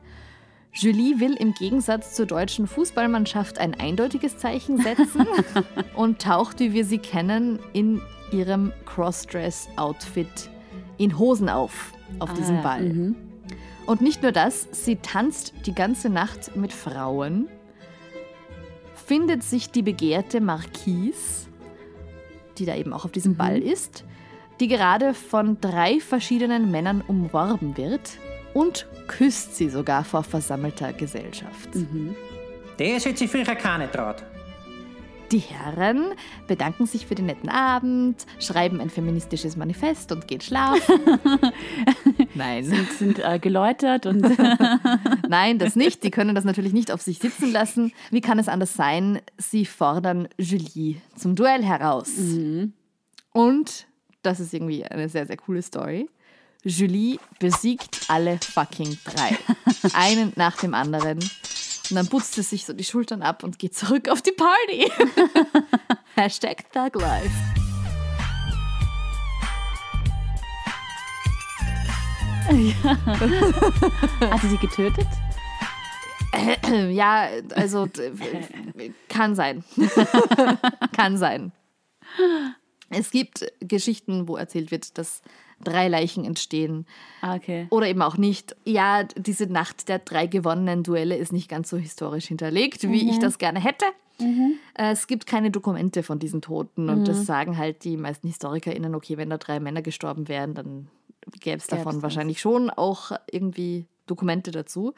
Julie will im Gegensatz zur deutschen Fußballmannschaft ein eindeutiges Zeichen setzen und taucht, wie wir sie kennen, in ihrem Crossdress-Outfit in Hosen auf, auf diesem ja, Ball. Und nicht nur das, sie tanzt die ganze Nacht mit Frauen, findet sich die begehrte Marquise, die da eben auch auf diesem Ball ist, die gerade von drei verschiedenen Männern umworben wird und küsst sie sogar vor versammelter Gesellschaft. Das hätte sich früher keiner traut. Die Herren bedanken sich für den netten Abend, schreiben ein feministisches Manifest und gehen schlafen. Nein. Sind, sind äh, geläutert und Nein, das nicht. Die können das natürlich nicht auf sich sitzen lassen. Wie kann es anders sein? Sie fordern Julie zum Duell heraus. Und das ist irgendwie eine sehr, sehr coole Story. Julie besiegt alle fucking drei. Einen nach dem anderen. Und dann putzt sie sich so die Schultern ab und geht zurück auf die Party. Hashtag Thug Life. hat sie sie getötet? Ja, also d- kann sein. kann sein. Es gibt Geschichten, wo erzählt wird, dass drei Leichen entstehen Ah, okay. oder eben auch nicht. Ja, diese Nacht der drei gewonnenen Duelle ist nicht ganz so historisch hinterlegt, wie ich das gerne hätte. Äh, Es gibt keine Dokumente von diesen Toten und das sagen halt die meisten HistorikerInnen, okay, wenn da drei Männer gestorben wären, dann gäbe es davon das. wahrscheinlich schon auch irgendwie Dokumente dazu.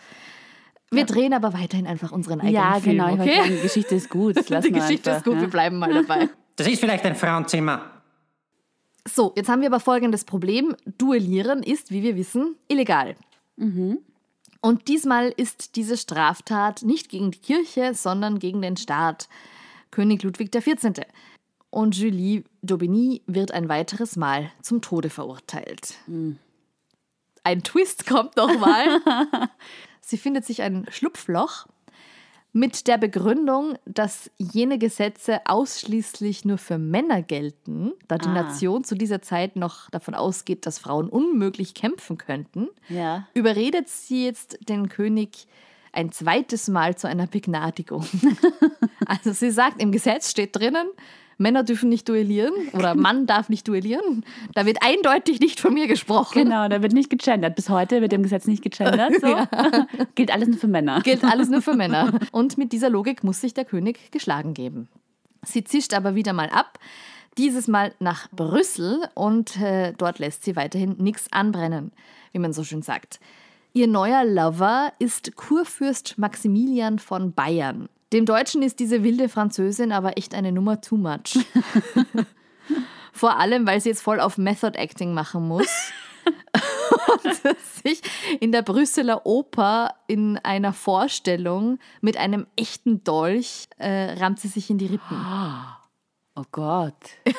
Wir drehen aber weiterhin einfach unseren eigenen Ja, Film, genau. Ich wollte okay? sagen, die Geschichte ist gut. Die Geschichte einfach, ist gut, ja. wir bleiben mal dabei. Das ist vielleicht ein Frauenzimmer. So, jetzt haben wir aber folgendes Problem. Duellieren ist, wie wir wissen, illegal. Und diesmal ist diese Straftat nicht gegen die Kirche, sondern gegen den Staat. König Ludwig XIV. Und Julie d'Aubigny wird ein weiteres Mal zum Tode verurteilt. Ein Twist kommt nochmal. Sie findet sich ein Schlupfloch mit der Begründung, dass jene Gesetze ausschließlich nur für Männer gelten, da die Ah. Nation zu dieser Zeit noch davon ausgeht, dass Frauen unmöglich kämpfen könnten, Ja. überredet sie jetzt den König ein zweites Mal zu einer Begnadigung. also sie sagt, im Gesetz steht drinnen, Männer dürfen nicht duellieren oder Mann darf nicht duellieren. Da wird eindeutig nicht von mir gesprochen. Genau, da wird nicht gegendert. Bis heute wird im Gesetz nicht gegendert. So. Gilt alles nur für Männer. Gilt alles nur für Männer. Und mit dieser Logik muss sich der König geschlagen geben. Sie zischt aber wieder mal ab, dieses Mal nach Brüssel und äh, dort lässt sie weiterhin nichts anbrennen, wie man so schön sagt. Ihr neuer Lover ist Kurfürst Maximilian von Bayern. Dem Deutschen ist diese wilde Französin aber echt eine Nummer too much. Vor allem, weil sie jetzt voll auf Method Acting machen muss. und sich in der Brüsseler Oper in einer Vorstellung mit einem echten Dolch äh, rammt sie sich in die Rippen. Oh Gott.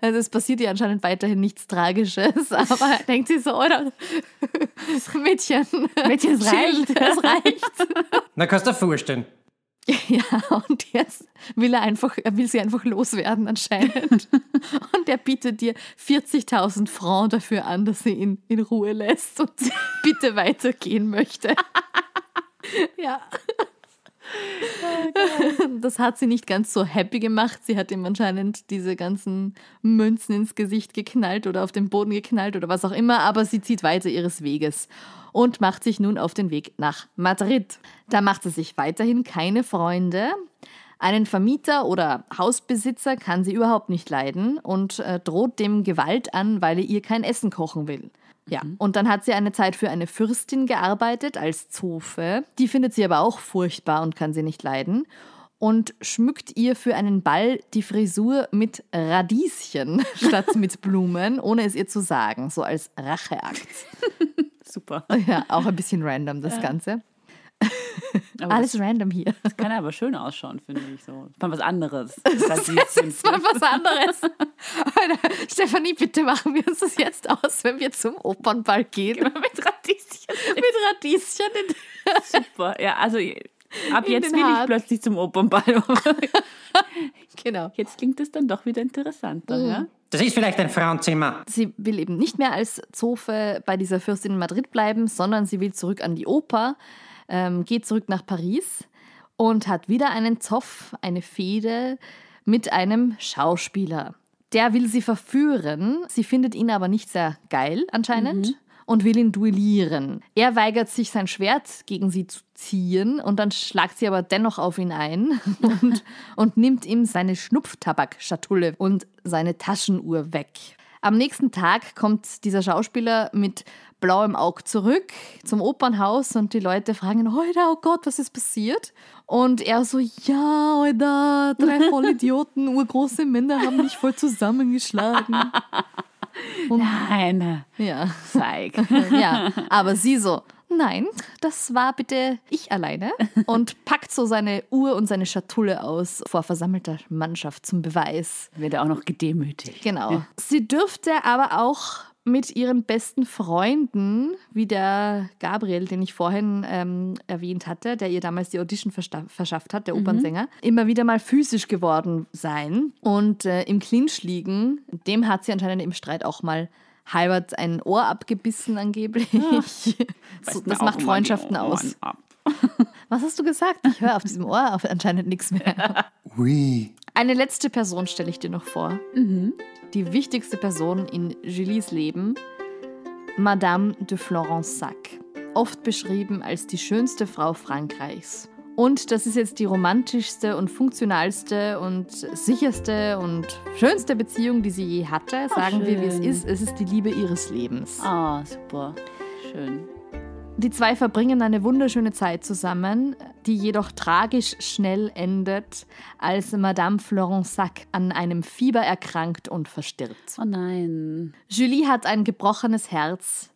Also es passiert ihr anscheinend weiterhin nichts Tragisches, aber denkt sie so, oder? Mädchen, Mädchen, es reicht. Es reicht. Na, kannst du dir vorstellen. Ja, und jetzt will er einfach, er will sie einfach loswerden anscheinend. Und er bietet dir 40.000 Francs dafür an, dass sie ihn in Ruhe lässt und bitte weitergehen möchte. Ja. Das hat sie nicht ganz so happy gemacht. Sie hat ihm anscheinend diese ganzen Münzen ins Gesicht geknallt oder auf den Boden geknallt oder was auch immer, aber sie zieht weiter ihres Weges und macht sich nun auf den Weg nach Madrid. Da macht sie sich weiterhin keine Freunde. Einen Vermieter oder Hausbesitzer kann sie überhaupt nicht leiden und äh, droht dem Gewalt an, weil er ihr kein Essen kochen will. Ja, und dann hat sie eine Zeit für eine Fürstin gearbeitet als Zofe. Die findet sie aber auch furchtbar und kann sie nicht leiden. Und schmückt ihr für einen Ball die Frisur mit Radieschen statt mit Blumen, ohne es ihr zu sagen, so als Racheakt. Super. Ja, auch ein bisschen random das Ganze. Aber Alles random hier. das kann aber schön ausschauen, finde ich. So. Mal was anderes. Das ist mal was anderes. Alter, Stefanie, bitte machen wir uns das jetzt aus, wenn wir zum Opernball gehen. mit Radieschen. Mit Radieschen in Super. Ja, also ab In jetzt will ich Haaren. plötzlich zum Opernball. Genau. Jetzt klingt es dann doch wieder interessanter. Ja? Das ist vielleicht ein Frauenzimmer. Sie will eben nicht mehr als Zofe bei dieser Fürstin in Madrid bleiben, sondern sie will zurück an die Oper, ähm, geht zurück nach Paris und hat wieder einen Zoff, eine Fehde mit einem Schauspieler. Der will sie verführen, sie findet ihn aber nicht sehr geil anscheinend. Und will ihn duellieren. Er weigert sich, sein Schwert gegen sie zu ziehen und dann schlagt sie aber dennoch auf ihn ein und, und nimmt ihm seine Schnupftabakschatulle und seine Taschenuhr weg. Am nächsten Tag kommt dieser Schauspieler mit blauem Auge zurück zum Opernhaus und die Leute fragen ihn, Alter, oh Gott, was ist passiert? Und er so, ja, Alter, drei Vollidioten, urgroße Männer haben mich voll zusammengeschlagen. Und, Nein, ja. zeig. ja, aber sie so, nein, das war bitte ich alleine und packt so seine Uhr und seine Schatulle aus vor versammelter Mannschaft zum Beweis. Wird er auch noch gedemütigt. Genau. Sie dürfte aber auch mit ihren besten Freunden, wie der Gabriel, den ich vorhin ähm, erwähnt hatte, der ihr damals die Audition verschafft hat, der Opernsänger, immer wieder mal physisch geworden sein und äh, im Clinch liegen. Dem hat sie anscheinend im Streit auch mal halbert ein Ohr abgebissen angeblich. so, Beißt mir das macht Freundschaften aus. Ab. Was hast du gesagt? Ich höre auf diesem Ohr auf anscheinend nichts mehr. Oui. Eine letzte Person stelle ich dir noch vor. Die wichtigste Person in Julies Leben, Madame de Florensac. Oft beschrieben als die schönste Frau Frankreichs. Und das ist jetzt die romantischste und funktionalste und sicherste und schönste Beziehung, die sie je hatte. Sagen wir, wie es ist. Es ist die Liebe ihres Lebens. Ah, super. Schön. Die zwei verbringen eine wunderschöne Zeit zusammen, die jedoch tragisch schnell endet, als Madame Florensac an einem Fieber erkrankt und verstirbt. Oh nein. Julie hat ein gebrochenes Herz,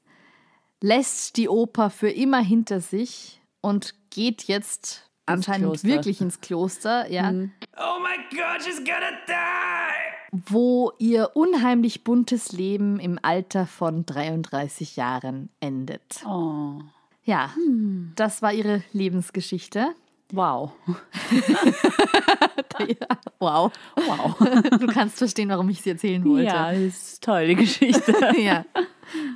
lässt die Oper für immer hinter sich und geht jetzt anscheinend Kloster. wirklich ins Kloster, ja, Oh my god, she's gonna die! wo ihr unheimlich buntes Leben im Alter von 33 Jahren endet. Oh. Ja, das war ihre Lebensgeschichte. Wow. Wow. Wow. Du kannst verstehen, warum ich sie erzählen wollte. Ja, das ist toll, die Geschichte. ja.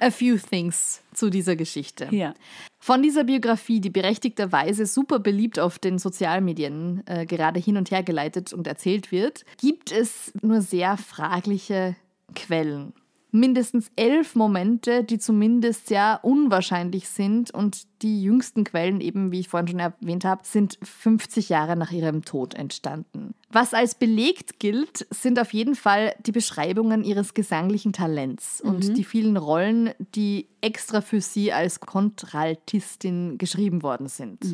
A few things zu dieser Geschichte. ja. Von dieser Biografie, die berechtigterweise super beliebt auf den Sozialmedien äh, gerade hin und her geleitet und erzählt wird, gibt es nur sehr fragliche Quellen. Mindestens elf Momente, die zumindest sehr unwahrscheinlich sind und die jüngsten Quellen, eben wie ich vorhin schon erwähnt habe, sind 50 Jahre nach ihrem Tod entstanden. Was als belegt gilt, sind auf jeden Fall die Beschreibungen ihres gesanglichen Talents und die vielen Rollen, die extra für sie als Kontraltistin geschrieben worden sind.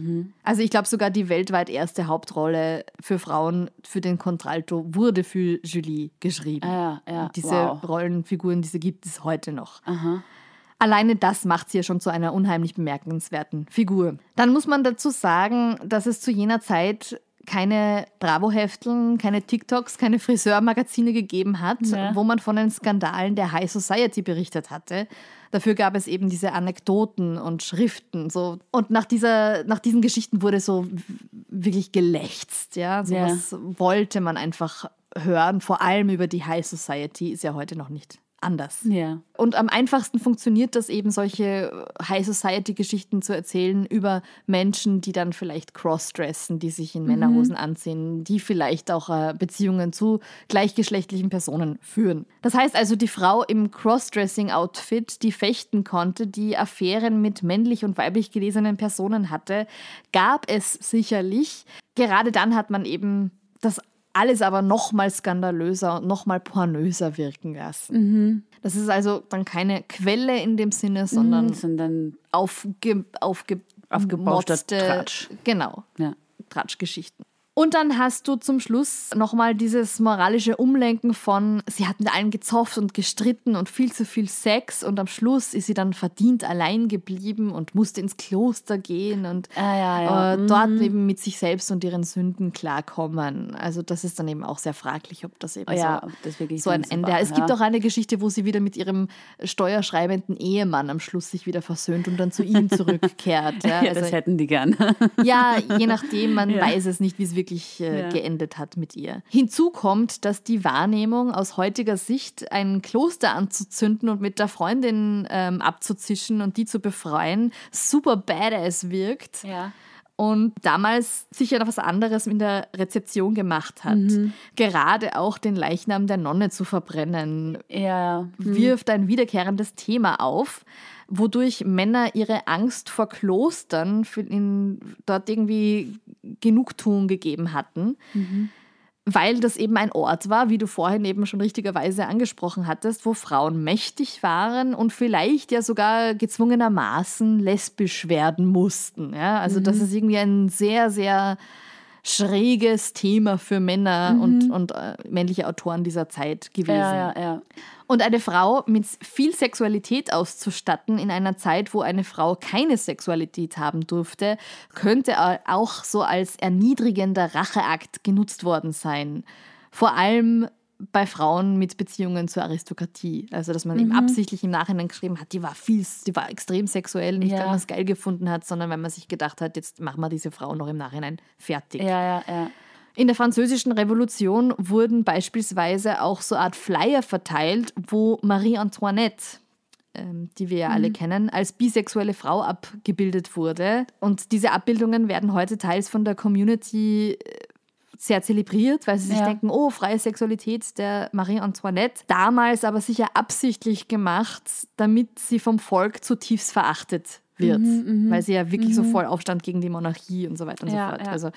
Also ich glaube sogar die weltweit erste Hauptrolle für Frauen für den Contralto wurde für Julie geschrieben. Ah, ja, ja. Diese wow. Rollenfiguren, diese gibt es heute noch. Alleine das macht sie ja schon zu einer unheimlich bemerkenswerten Figur. Dann muss man dazu sagen, dass es zu jener Zeit keine Bravo-Hefteln, keine TikToks, keine Friseurmagazine gegeben hat, Ja. wo man von den Skandalen der High Society berichtet hatte. Dafür gab es eben diese Anekdoten und Schriften. So. Und nach, dieser, nach diesen Geschichten wurde so wirklich gelächzt. Ja? So Ja. was wollte man einfach hören, vor allem über die High Society, ist ja heute noch nicht anders. Ja. Und am einfachsten funktioniert das eben, solche High Society-Geschichten zu erzählen über Menschen, die dann vielleicht crossdressen, die sich in Männerhosen anziehen, die vielleicht auch äh, Beziehungen zu gleichgeschlechtlichen Personen führen. Das heißt also, die Frau im Crossdressing-Outfit, die fechten konnte, die Affären mit männlich und weiblich gelesenen Personen hatte, gab es sicherlich. Gerade dann hat man eben das alles aber noch mal skandalöser und noch mal pornöser wirken lassen. Das ist also dann keine Quelle in dem Sinne, sondern Mhm, sondern aufge, aufge, Aufgebauschter motzte- Tratsch. Genau, ja. Tratschgeschichten. Und dann hast du zum Schluss nochmal dieses moralische Umlenken von, sie hat mit allen gezofft und gestritten und viel zu viel Sex und am Schluss ist sie dann verdient allein geblieben und musste ins Kloster gehen und Ah, ja, ja. Äh, dort eben mit sich selbst und ihren Sünden klarkommen. Also das ist dann eben auch sehr fraglich, ob das eben Oh ja, so, das so ein Ende war. Es gibt auch eine Geschichte, wo sie wieder mit ihrem steuerschreibenden Ehemann am Schluss sich wieder versöhnt und dann zu ihm zurückkehrt. Also, das hätten die gern. ja, je nachdem, man weiß es nicht, wie es wirklich äh, Ja. geendet hat mit ihr. Hinzu kommt, dass die Wahrnehmung aus heutiger Sicht, ein Kloster anzuzünden und mit der Freundin ähm, abzuzischen und die zu befreien, super badass wirkt. Ja. Und damals sicher noch was anderes in der Rezeption gemacht hat. Gerade auch den Leichnam der Nonne zu verbrennen, Ja. wirft ein wiederkehrendes Thema auf, wodurch Männer ihre Angst vor Klostern in, dort irgendwie Genugtuung gegeben hatten. Weil das eben ein Ort war, wie du vorhin eben schon richtigerweise angesprochen hattest, wo Frauen mächtig waren und vielleicht ja sogar gezwungenermaßen lesbisch werden mussten. Ja? Also das ist irgendwie ein sehr, sehr schräges Thema für Männer und, und äh, männliche Autoren dieser Zeit gewesen. Ja, ja, ja. Und eine Frau mit viel Sexualität auszustatten in einer Zeit, wo eine Frau keine Sexualität haben durfte, könnte auch so als erniedrigender Racheakt genutzt worden sein. Vor allem bei Frauen mit Beziehungen zur Aristokratie. Also, dass man eben absichtlich im Nachhinein geschrieben hat, die war viel, die war extrem sexuell, nicht Ja. weil man es geil gefunden hat, sondern weil man sich gedacht hat, jetzt machen wir diese Frau noch im Nachhinein fertig. Ja, ja, ja. In der Französischen Revolution wurden beispielsweise auch so Art Flyer verteilt, wo Marie Antoinette ähm, die wir ja alle kennen, als bisexuelle Frau abgebildet wurde. Und diese Abbildungen werden heute teils von der Community äh, sehr zelebriert, weil sie sich Ja. denken, oh, freie Sexualität der Marie Antoinette. Damals aber sicher absichtlich gemacht, damit sie vom Volk zutiefst verachtet wird, Mhm, weil sie ja wirklich so voll Aufstand gegen die Monarchie und so weiter und Ja, so fort. ja. Also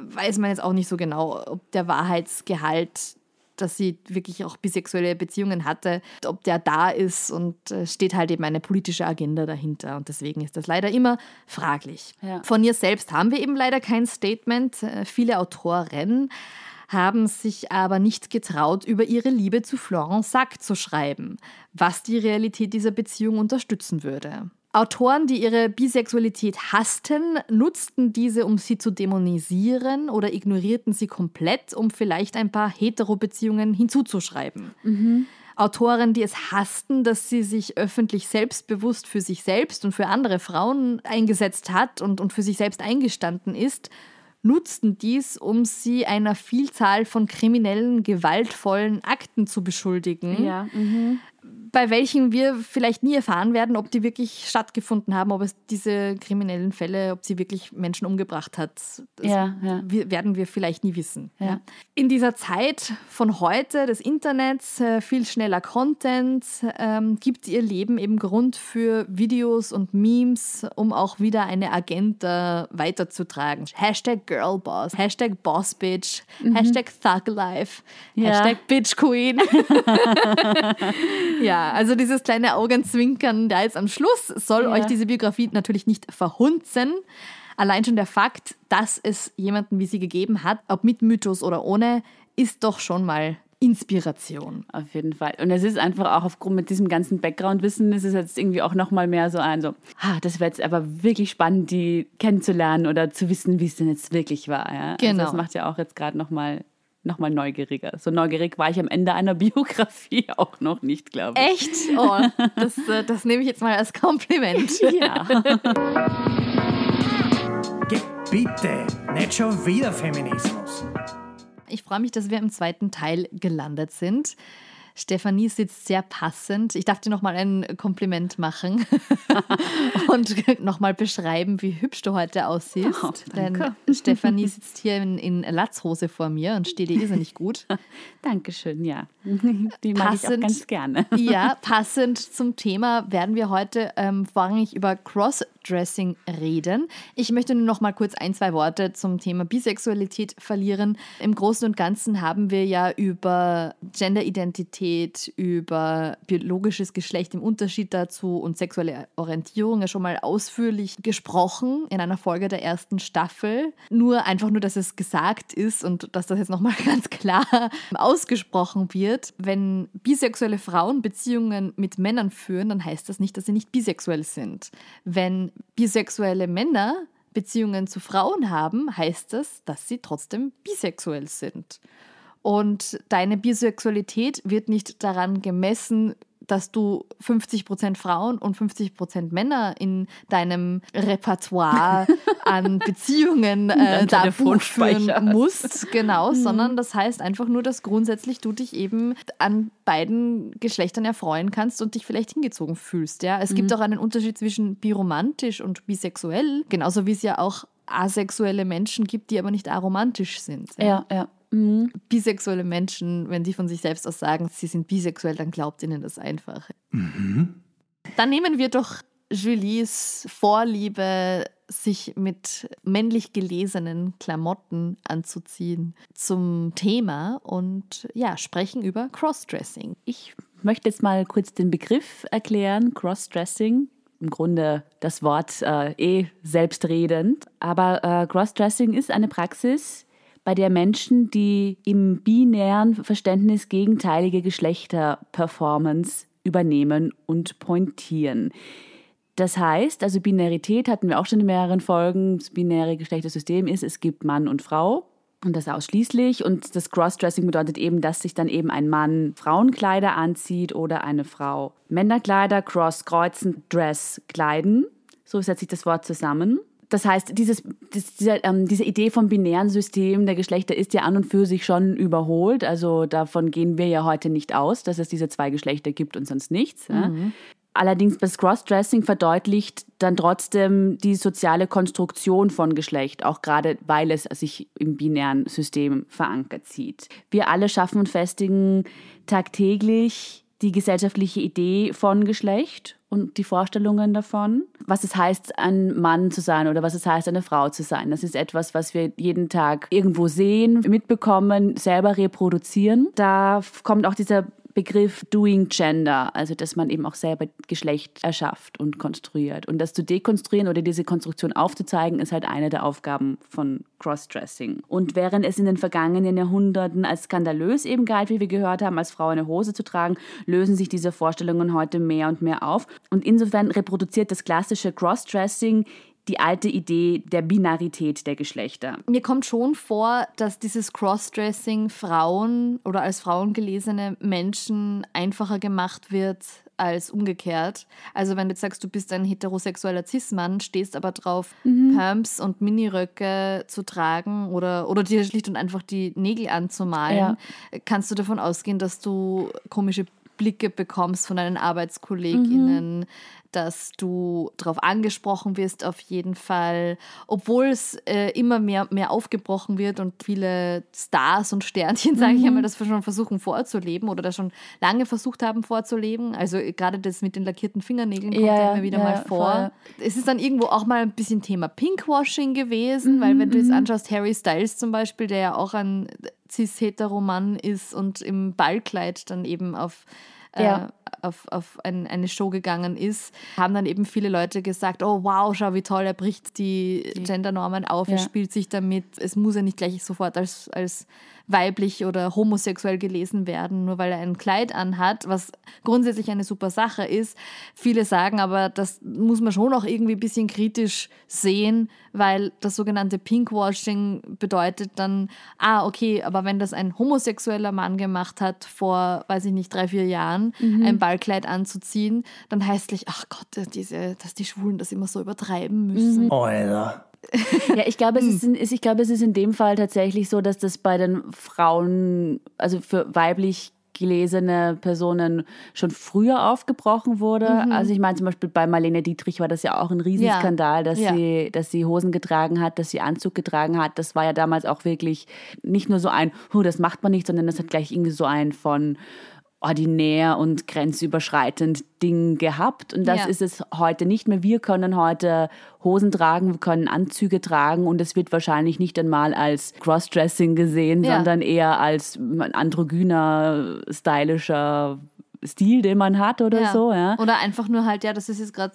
weiß man jetzt auch nicht so genau, ob der Wahrheitsgehalt, dass sie wirklich auch bisexuelle Beziehungen hatte, ob der da ist und äh, steht halt eben eine politische Agenda dahinter und deswegen ist das leider immer fraglich. Ja. Von ihr selbst haben wir eben leider kein Statement. Äh, Viele Autoren haben sich aber nicht getraut, über ihre Liebe zu Florent Sack zu schreiben, was die Realität dieser Beziehung unterstützen würde. Autoren, die ihre Bisexualität hassten, nutzten diese, um sie zu dämonisieren oder ignorierten sie komplett, um vielleicht ein paar Hetero-Beziehungen hinzuzuschreiben. Autoren, die es hassten, dass sie sich öffentlich selbstbewusst für sich selbst und für andere Frauen eingesetzt hat und, und für sich selbst eingestanden ist, nutzten dies, um sie einer Vielzahl von kriminellen, gewaltvollen Akten zu beschuldigen, Ja. Mhm. bei welchen wir vielleicht nie erfahren werden, ob die wirklich stattgefunden haben, ob es diese kriminellen Fälle, ob sie wirklich Menschen umgebracht hat. Das Ja, ja. werden wir vielleicht nie wissen. Ja. In dieser Zeit von heute des Internets, äh, viel schneller Content, ähm, gibt ihr Leben eben Grund für Videos und Memes, um auch wieder eine Agenda weiterzutragen. Hashtag Girlboss, Hashtag Bossbitch, Hashtag Thuglife. Hashtag Bitchqueen. ja, also dieses kleine Augenzwinkern da jetzt am Schluss soll Ja. euch diese Biografie natürlich nicht verhunzen. Allein schon der Fakt, dass es jemanden wie sie gegeben hat, ob mit Mythos oder ohne, ist doch schon mal Inspiration. Auf jeden Fall. Und es ist einfach auch aufgrund mit diesem ganzen Background-Wissen, ist es jetzt irgendwie auch nochmal mehr so ein, so, ah, das wäre jetzt aber wirklich spannend, die kennenzulernen oder zu wissen, wie es denn jetzt wirklich war. Ja? Genau. Also das macht ja auch jetzt gerade nochmal noch mal neugieriger. So neugierig war ich am Ende einer Biografie auch noch nicht, glaube ich. Echt? Oh, das, äh, das nehme ich jetzt mal als Kompliment. Ja. Bitte, nicht schon wieder Feminismus. Ich freue mich, dass wir im zweiten Teil gelandet sind. Stefanie sitzt sehr passend. Ich darf dir nochmal ein Kompliment machen und nochmal beschreiben, wie hübsch du heute aussiehst. Oh, danke. Denn Stefanie sitzt hier in, in Latzhose vor mir und steht dir irrsinnig gut. Dankeschön, ja. Die mag ich auch ganz gerne. Ja, passend zum Thema werden wir heute ähm, vorrangig über Crossdressing reden. Ich möchte nur noch mal kurz ein, zwei Worte zum Thema Bisexualität verlieren. Im Großen und Ganzen haben wir ja über Genderidentität, über biologisches Geschlecht im Unterschied dazu und sexuelle Orientierung ja schon mal ausführlich gesprochen in einer Folge der ersten Staffel. Nur einfach nur, dass es gesagt ist und dass das jetzt nochmal ganz klar ausgesprochen wird. Wenn bisexuelle Frauen Beziehungen mit Männern führen, dann heißt das nicht, dass sie nicht bisexuell sind. Wenn bisexuelle Männer Beziehungen zu Frauen haben, heißt das, dass sie trotzdem bisexuell sind. Und deine Bisexualität wird nicht daran gemessen, dass du 50% Frauen und 50% Männer in deinem Repertoire an Beziehungen äh, da hast. musst. Genau, sondern das heißt einfach nur, dass grundsätzlich du dich eben an beiden Geschlechtern erfreuen kannst und dich vielleicht hingezogen fühlst. Ja? Es gibt auch einen Unterschied zwischen biromantisch und bisexuell, genauso wie es ja auch asexuelle Menschen gibt, die aber nicht aromantisch sind. Ja, ja. Mhm. Bisexuelle Menschen, wenn die von sich selbst aus sagen, sie sind bisexuell, dann glaubt ihnen das einfach. Dann nehmen wir doch Julies Vorliebe, sich mit männlich gelesenen Klamotten anzuziehen, zum Thema und ja, sprechen über Crossdressing. Ich möchte jetzt mal kurz den Begriff erklären, Crossdressing. Im Grunde das Wort äh, eh selbstredend. Aber äh, Crossdressing ist eine Praxis, bei der Menschen, die im binären Verständnis gegenteilige Geschlechterperformance übernehmen und pointieren. Das heißt, also Binarität hatten wir auch schon in mehreren Folgen. Das binäre Geschlechtersystem ist, es gibt Mann und Frau. Und das ausschließlich. Und das Crossdressing bedeutet eben, dass sich dann eben ein Mann Frauenkleider anzieht oder eine Frau Männerkleider, Cross, Kreuzen, Dress kleiden. So setzt sich das Wort zusammen. Das heißt, dieses, das, diese, ähm, diese Idee vom binären System der Geschlechter ist ja an und für sich schon überholt. Also davon gehen wir ja heute nicht aus, dass es diese zwei Geschlechter gibt und sonst nichts. Ja. Allerdings das Crossdressing verdeutlicht dann trotzdem die soziale Konstruktion von Geschlecht, auch gerade weil es sich im binären System verankert sieht. Wir alle schaffen und festigen tagtäglich die gesellschaftliche Idee von Geschlecht und die Vorstellungen davon, was es heißt, ein Mann zu sein oder was es heißt, eine Frau zu sein. Das ist etwas, was wir jeden Tag irgendwo sehen, mitbekommen, selber reproduzieren. Da kommt auch dieser Begriff Doing Gender, also dass man eben auch selber Geschlecht erschafft und konstruiert. Und das zu dekonstruieren oder diese Konstruktion aufzuzeigen, ist halt eine der Aufgaben von Crossdressing. Und während es in den vergangenen Jahrhunderten als skandalös eben galt, wie wir gehört haben, als Frau eine Hose zu tragen, lösen sich diese Vorstellungen heute mehr und mehr auf. Und insofern reproduziert das klassische Crossdressing die alte Idee der Binarität der Geschlechter. Mir kommt schon vor, dass dieses Crossdressing Frauen oder als Frauen gelesene Menschen einfacher gemacht wird als umgekehrt. Also wenn du jetzt sagst, du bist ein heterosexueller Cis-Mann, stehst aber drauf, mhm. Pumps und Miniröcke zu tragen oder, oder dir schlicht und einfach die Nägel anzumalen, ja. kannst du davon ausgehen, dass du komische Blicke bekommst von deinen ArbeitskollegInnen, mhm dass du darauf angesprochen wirst, auf jeden Fall, obwohl es äh, immer mehr, mehr aufgebrochen wird und viele Stars und Sternchen, sage mhm. ich einmal, das schon versuchen vorzuleben oder das schon lange versucht haben vorzuleben. Also gerade das mit den lackierten Fingernägeln kommt ja, immer wieder ja, mal vor. Voll. Es ist dann irgendwo auch mal ein bisschen Thema Pinkwashing gewesen, mhm. weil wenn du jetzt mhm. anschaust, Harry Styles zum Beispiel, der ja auch ein cis-hetero-Mann ist und im Ballkleid dann eben auf ja. äh, auf, auf ein, eine Show gegangen ist, haben dann eben viele Leute gesagt, oh wow, schau wie toll, er bricht die Gendernormen auf, ja. er spielt sich damit, es muss ja nicht gleich sofort als, als weiblich oder homosexuell gelesen werden, nur weil er ein Kleid anhat, was grundsätzlich eine super Sache ist. Viele sagen aber, das muss man schon auch irgendwie ein bisschen kritisch sehen, weil das sogenannte Pinkwashing bedeutet dann, ah, okay, aber wenn das ein homosexueller Mann gemacht hat vor, weiß ich nicht, drei, vier Jahren, mhm. ein Ballkleid anzuziehen, dann heißt es gleich, ach Gott, diese, dass die Schwulen das immer so übertreiben müssen. Mhm. Alter ja, ich glaube, es ist, in, ich glaube, es ist in dem Fall tatsächlich so, dass das bei den Frauen, also für weiblich gelesene Personen schon früher aufgebrochen wurde. Mhm. Also ich meine zum Beispiel bei Marlene Dietrich war das ja auch ein Riesenskandal, ja. dass, ja. Sie, dass sie Hosen getragen hat, dass sie Anzug getragen hat. Das war ja damals auch wirklich nicht nur so ein, huh, das macht man nicht, sondern das hat gleich irgendwie so ein von ordinär und grenzüberschreitend Ding gehabt. Und das ja. ist es heute nicht mehr. Wir können heute Hosen tragen, wir können Anzüge tragen und es wird wahrscheinlich nicht einmal als Crossdressing gesehen, ja. sondern eher als androgyner, stylischer Stil, den man hat oder ja. so. Ja. Oder einfach nur halt, ja, das ist jetzt gerade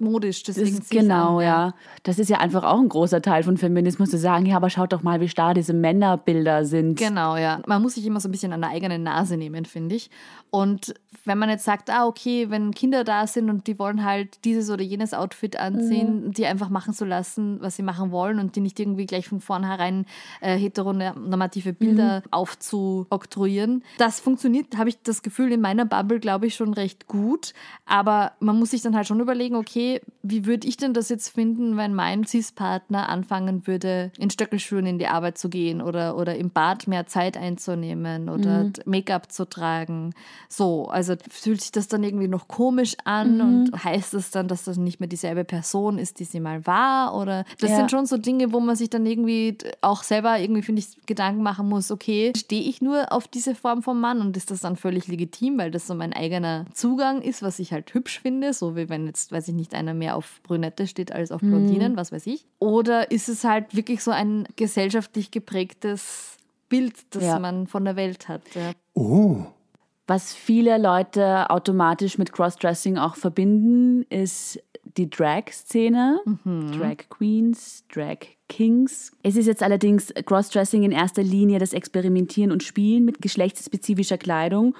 modisch. Deswegen das, genau, an, ja. Das ist ja einfach auch ein großer Teil von Feminismus, zu sagen, ja, aber schaut doch mal, wie starr diese Männerbilder sind. Genau, ja. Man muss sich immer so ein bisschen an der eigenen Nase nehmen, finde ich. Und wenn man jetzt sagt, ah, okay, wenn Kinder da sind und die wollen halt dieses oder jenes Outfit anziehen, mhm. die einfach machen zu lassen, was sie machen wollen und die nicht irgendwie gleich von vornherein äh, heteronormative Bilder mhm. aufzuoktroyieren. Das funktioniert, habe ich das Gefühl, in meiner Bubble, glaube ich, schon recht gut. Aber man muss sich dann halt schon überlegen, okay, wie würde ich denn das jetzt finden, wenn mein Cis-Partner anfangen würde, in Stöckelschuhen in die Arbeit zu gehen oder, oder im Bad mehr Zeit einzunehmen oder mhm. Make-up zu tragen? So, also fühlt sich das dann irgendwie noch komisch an mhm. und heißt es dann, dass das nicht mehr dieselbe Person ist, die sie mal war? Oder das ja. sind schon so Dinge, wo man sich dann irgendwie auch selber irgendwie, finde ich, Gedanken machen muss, okay, stehe ich nur auf diese Form vom Mann und ist das dann völlig legitim, weil das so mein eigener Zugang ist, was ich halt hübsch finde, so wie wenn jetzt, weiß ich nicht, einer mehr auf Brünette steht als auf Blondinen, mhm. was weiß ich. Oder ist es halt wirklich so ein gesellschaftlich geprägtes Bild, das ja. man von der Welt hat? Ja. Oh. Was viele Leute automatisch mit Crossdressing auch verbinden, ist die Drag-Szene, mhm. Drag Queens, Drag Kings. Es ist jetzt allerdings Crossdressing in erster Linie das Experimentieren und Spielen mit geschlechtsspezifischer Kleidung.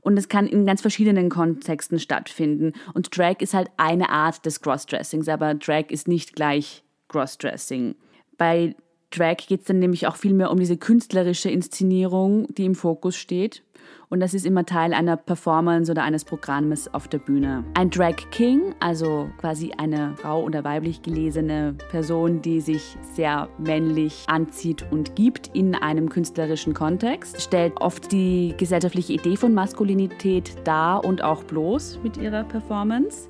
Und es kann in ganz verschiedenen Kontexten stattfinden. Und Drag ist halt eine Art des Crossdressings, aber Drag ist nicht gleich Crossdressing. Bei Drag geht es dann nämlich auch viel mehr um diese künstlerische Inszenierung, die im Fokus steht. Und das ist immer Teil einer Performance oder eines Programmes auf der Bühne. Ein Drag King, also quasi eine Frau oder weiblich gelesene Person, die sich sehr männlich anzieht und gibt in einem künstlerischen Kontext, stellt oft die gesellschaftliche Idee von Maskulinität dar und auch bloß mit ihrer Performance.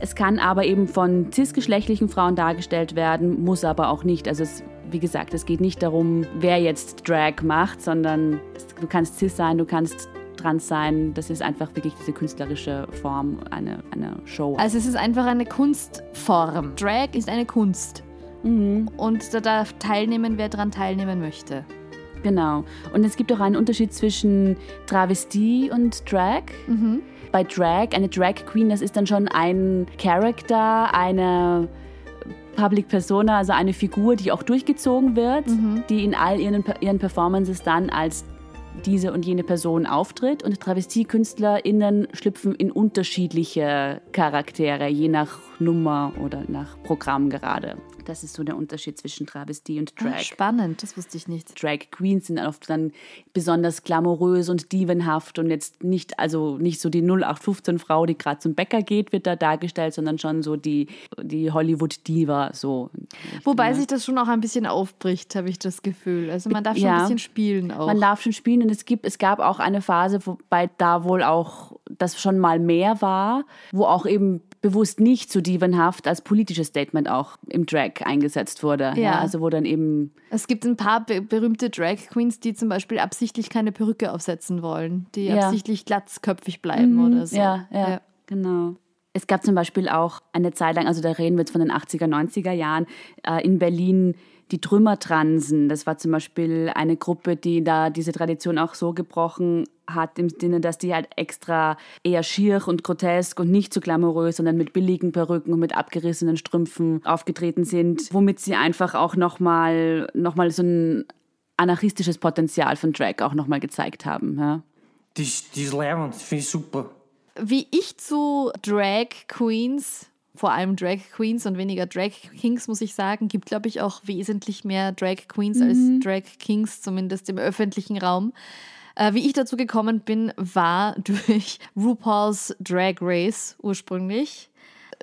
Es kann aber eben von cisgeschlechtlichen Frauen dargestellt werden, muss aber auch nicht. Also es, wie gesagt, es geht nicht darum, wer jetzt Drag macht, sondern du kannst cis sein, du kannst trans sein. Das ist einfach wirklich diese künstlerische Form, eine, eine Show. Also es ist einfach eine Kunstform. Drag ist eine Kunst. Mhm. Und da darf teilnehmen, wer daran teilnehmen möchte. Genau. Und es gibt auch einen Unterschied zwischen Travestie und Drag. Bei Drag, eine Drag Queen, das ist dann schon ein Character, eine Public Persona, also eine Figur, die auch durchgezogen wird, die in all ihren, ihren Performances dann als diese und jene Person auftritt. Und TravestiekünstlerInnen schlüpfen in unterschiedliche Charaktere, je nach Nummer oder nach Programm gerade. Das ist so der Unterschied zwischen Travestie und Drag. Ah, spannend, das wusste ich nicht. Drag Queens sind oft dann besonders glamourös und dievenhaft und jetzt nicht, also nicht so die 0815 Frau, die gerade zum Bäcker geht, wird da dargestellt, sondern schon so die, die Hollywood-Diva, so. Wobei sich das schon auch ein bisschen aufbricht, habe ich das Gefühl. Also man darf schon Ja. ein bisschen spielen auch. Man darf schon spielen und es, gibt, es gab auch eine Phase, wobei da wohl auch das schon mal mehr war, wo auch eben bewusst nicht so dievenhaft als politisches Statement auch im Drag eingesetzt wurde. Ja. also wo dann eben es gibt ein paar be berühmte Drag Queens, die zum Beispiel absichtlich keine Perücke aufsetzen wollen, die Ja. absichtlich glatzköpfig bleiben oder so. Ja, ja, genau. Es gab zum Beispiel auch eine Zeit lang, also da reden wir jetzt von den 80er, 90er Jahren, äh, in Berlin die Trümmertransen. Das war zum Beispiel eine Gruppe, die da diese Tradition auch so gebrochen hat, im Sinne, dass die halt extra eher schier und grotesk und nicht so glamourös, sondern mit billigen Perücken und mit abgerissenen Strümpfen aufgetreten sind, womit sie einfach auch nochmal noch mal so ein anarchistisches Potenzial von Drag auch nochmal gezeigt haben. Ja. Die ist, die ist leibend, finde ich super. Wie ich zu Drag Queens, vor allem Drag Queens und weniger Drag Kings, muss ich sagen, gibt, glaube ich, auch wesentlich mehr Drag Queens als Drag Kings, zumindest im öffentlichen Raum. Äh, wie ich dazu gekommen bin, war durch RuPaul's Drag Race ursprünglich.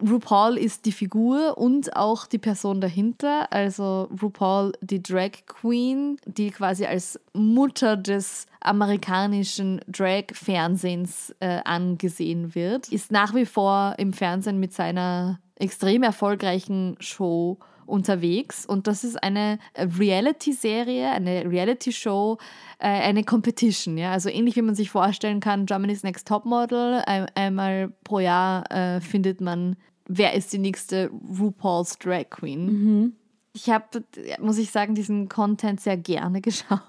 RuPaul ist die Figur und auch die Person dahinter. Also RuPaul, die Drag Queen, die quasi als Mutter des amerikanischen Drag-Fernsehens äh, angesehen wird, ist nach wie vor im Fernsehen mit seiner extrem erfolgreichen Show unterwegs. Und das ist eine Reality-Serie, eine Reality-Show, äh, eine Competition, ja, also ähnlich wie man sich vorstellen kann, Germany's Next Topmodel, ein, einmal pro Jahr äh, findet man, wer ist die nächste RuPaul's Drag Queen. Ich habe, muss ich sagen, diesen Content sehr gerne geschaut.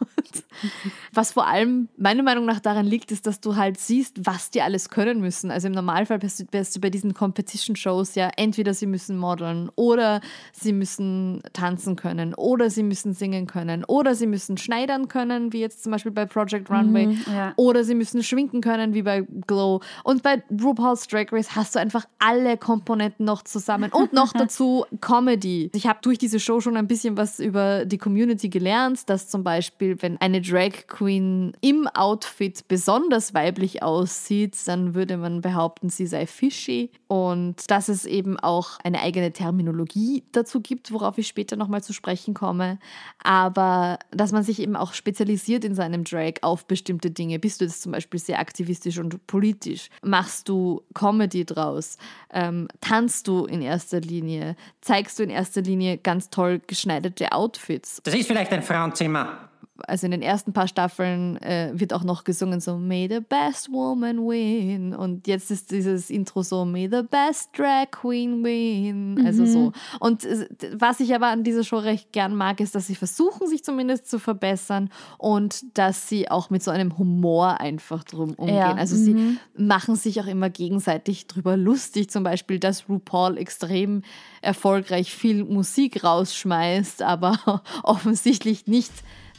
Was vor allem meiner Meinung nach daran liegt, ist, dass du halt siehst, was die alles können müssen. Also im Normalfall wärst du, bei diesen Competition-Shows ja entweder sie müssen modeln oder sie müssen tanzen können oder sie müssen singen können oder sie müssen schneidern können, wie jetzt zum Beispiel bei Project Runway ja. oder sie müssen schminken können, wie bei Glow. Und bei RuPaul's Drag Race hast du einfach alle Komponenten noch zusammen und noch dazu Comedy. Ich habe durch diese Show schon ein bisschen was über die Community gelernt, dass zum Beispiel, wenn eine Drag Queen im Outfit besonders weiblich aussieht, dann würde man behaupten, sie sei fishy. Und dass es eben auch eine eigene Terminologie dazu gibt, worauf ich später nochmal zu sprechen komme. Aber dass man sich eben auch spezialisiert in seinem Drag auf bestimmte Dinge. Bist du jetzt zum Beispiel sehr aktivistisch und politisch? Machst du Comedy draus? Ähm, tanzt du in erster Linie? Zeigst du in erster Linie ganz toll geschneiderte Outfits? Das ist vielleicht ein Frauenzimmer. Also in den ersten paar Staffeln äh, wird auch noch gesungen so May the best woman win. Und jetzt ist dieses Intro so May the best drag queen win. Also so. Und äh, was ich aber an dieser Show recht gern mag ist dass sie versuchen sich zumindest zu verbessern und dass sie auch mit so einem Humor einfach drum umgehen. Ja, also sie machen sich auch immer gegenseitig drüber lustig. Zum Beispiel dass RuPaul extrem erfolgreich viel Musik rausschmeißt aber offensichtlich nicht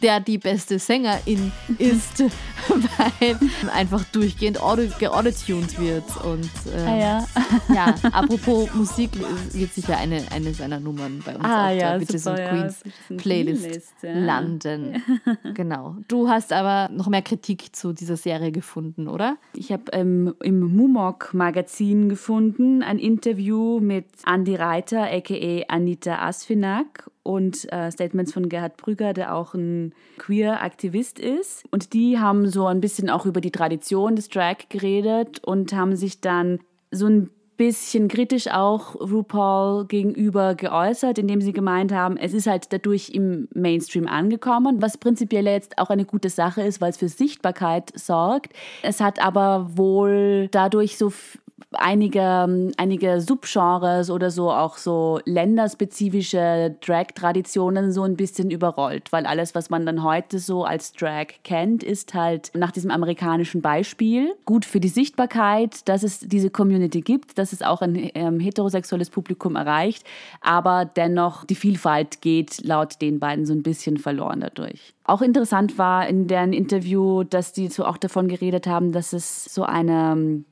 der die beste Sängerin ist, weil einfach durchgehend auto geautotuned wird. Und ähm, Ah, ja. ja, apropos Musik wird sicher eine, eine seiner Nummern bei uns Ah, auf ja, der Bitches super, and ja. Queens and Playlist Playlist, ja. landen. genau. Du hast aber noch mehr Kritik zu dieser Serie gefunden, oder? Ich habe ähm, im Mumok-Magazin gefunden ein Interview mit Andi Reiter, a.k.a. Anita Asfinak und äh, Statements von Gerhard Brügger, der auch ein Queer-Aktivist ist. Und die haben so ein bisschen auch über die Tradition des Drag geredet und haben sich dann so ein bisschen kritisch auch RuPaul gegenüber geäußert, indem sie gemeint haben, es ist halt dadurch im Mainstream angekommen, was prinzipiell jetzt auch eine gute Sache ist, weil es für Sichtbarkeit sorgt. Es hat aber wohl dadurch so einige, einige Subgenres oder so auch so länderspezifische Drag-Traditionen so ein bisschen überrollt, weil alles, was man dann heute so als Drag kennt, ist halt nach diesem amerikanischen Beispiel gut für die Sichtbarkeit, dass es diese Community gibt, dass es auch ein ähm, heterosexuelles Publikum erreicht, aber dennoch die Vielfalt geht laut den beiden so ein bisschen verloren dadurch. Auch interessant war in deren Interview, dass die so auch davon geredet haben, dass es so eine ähm,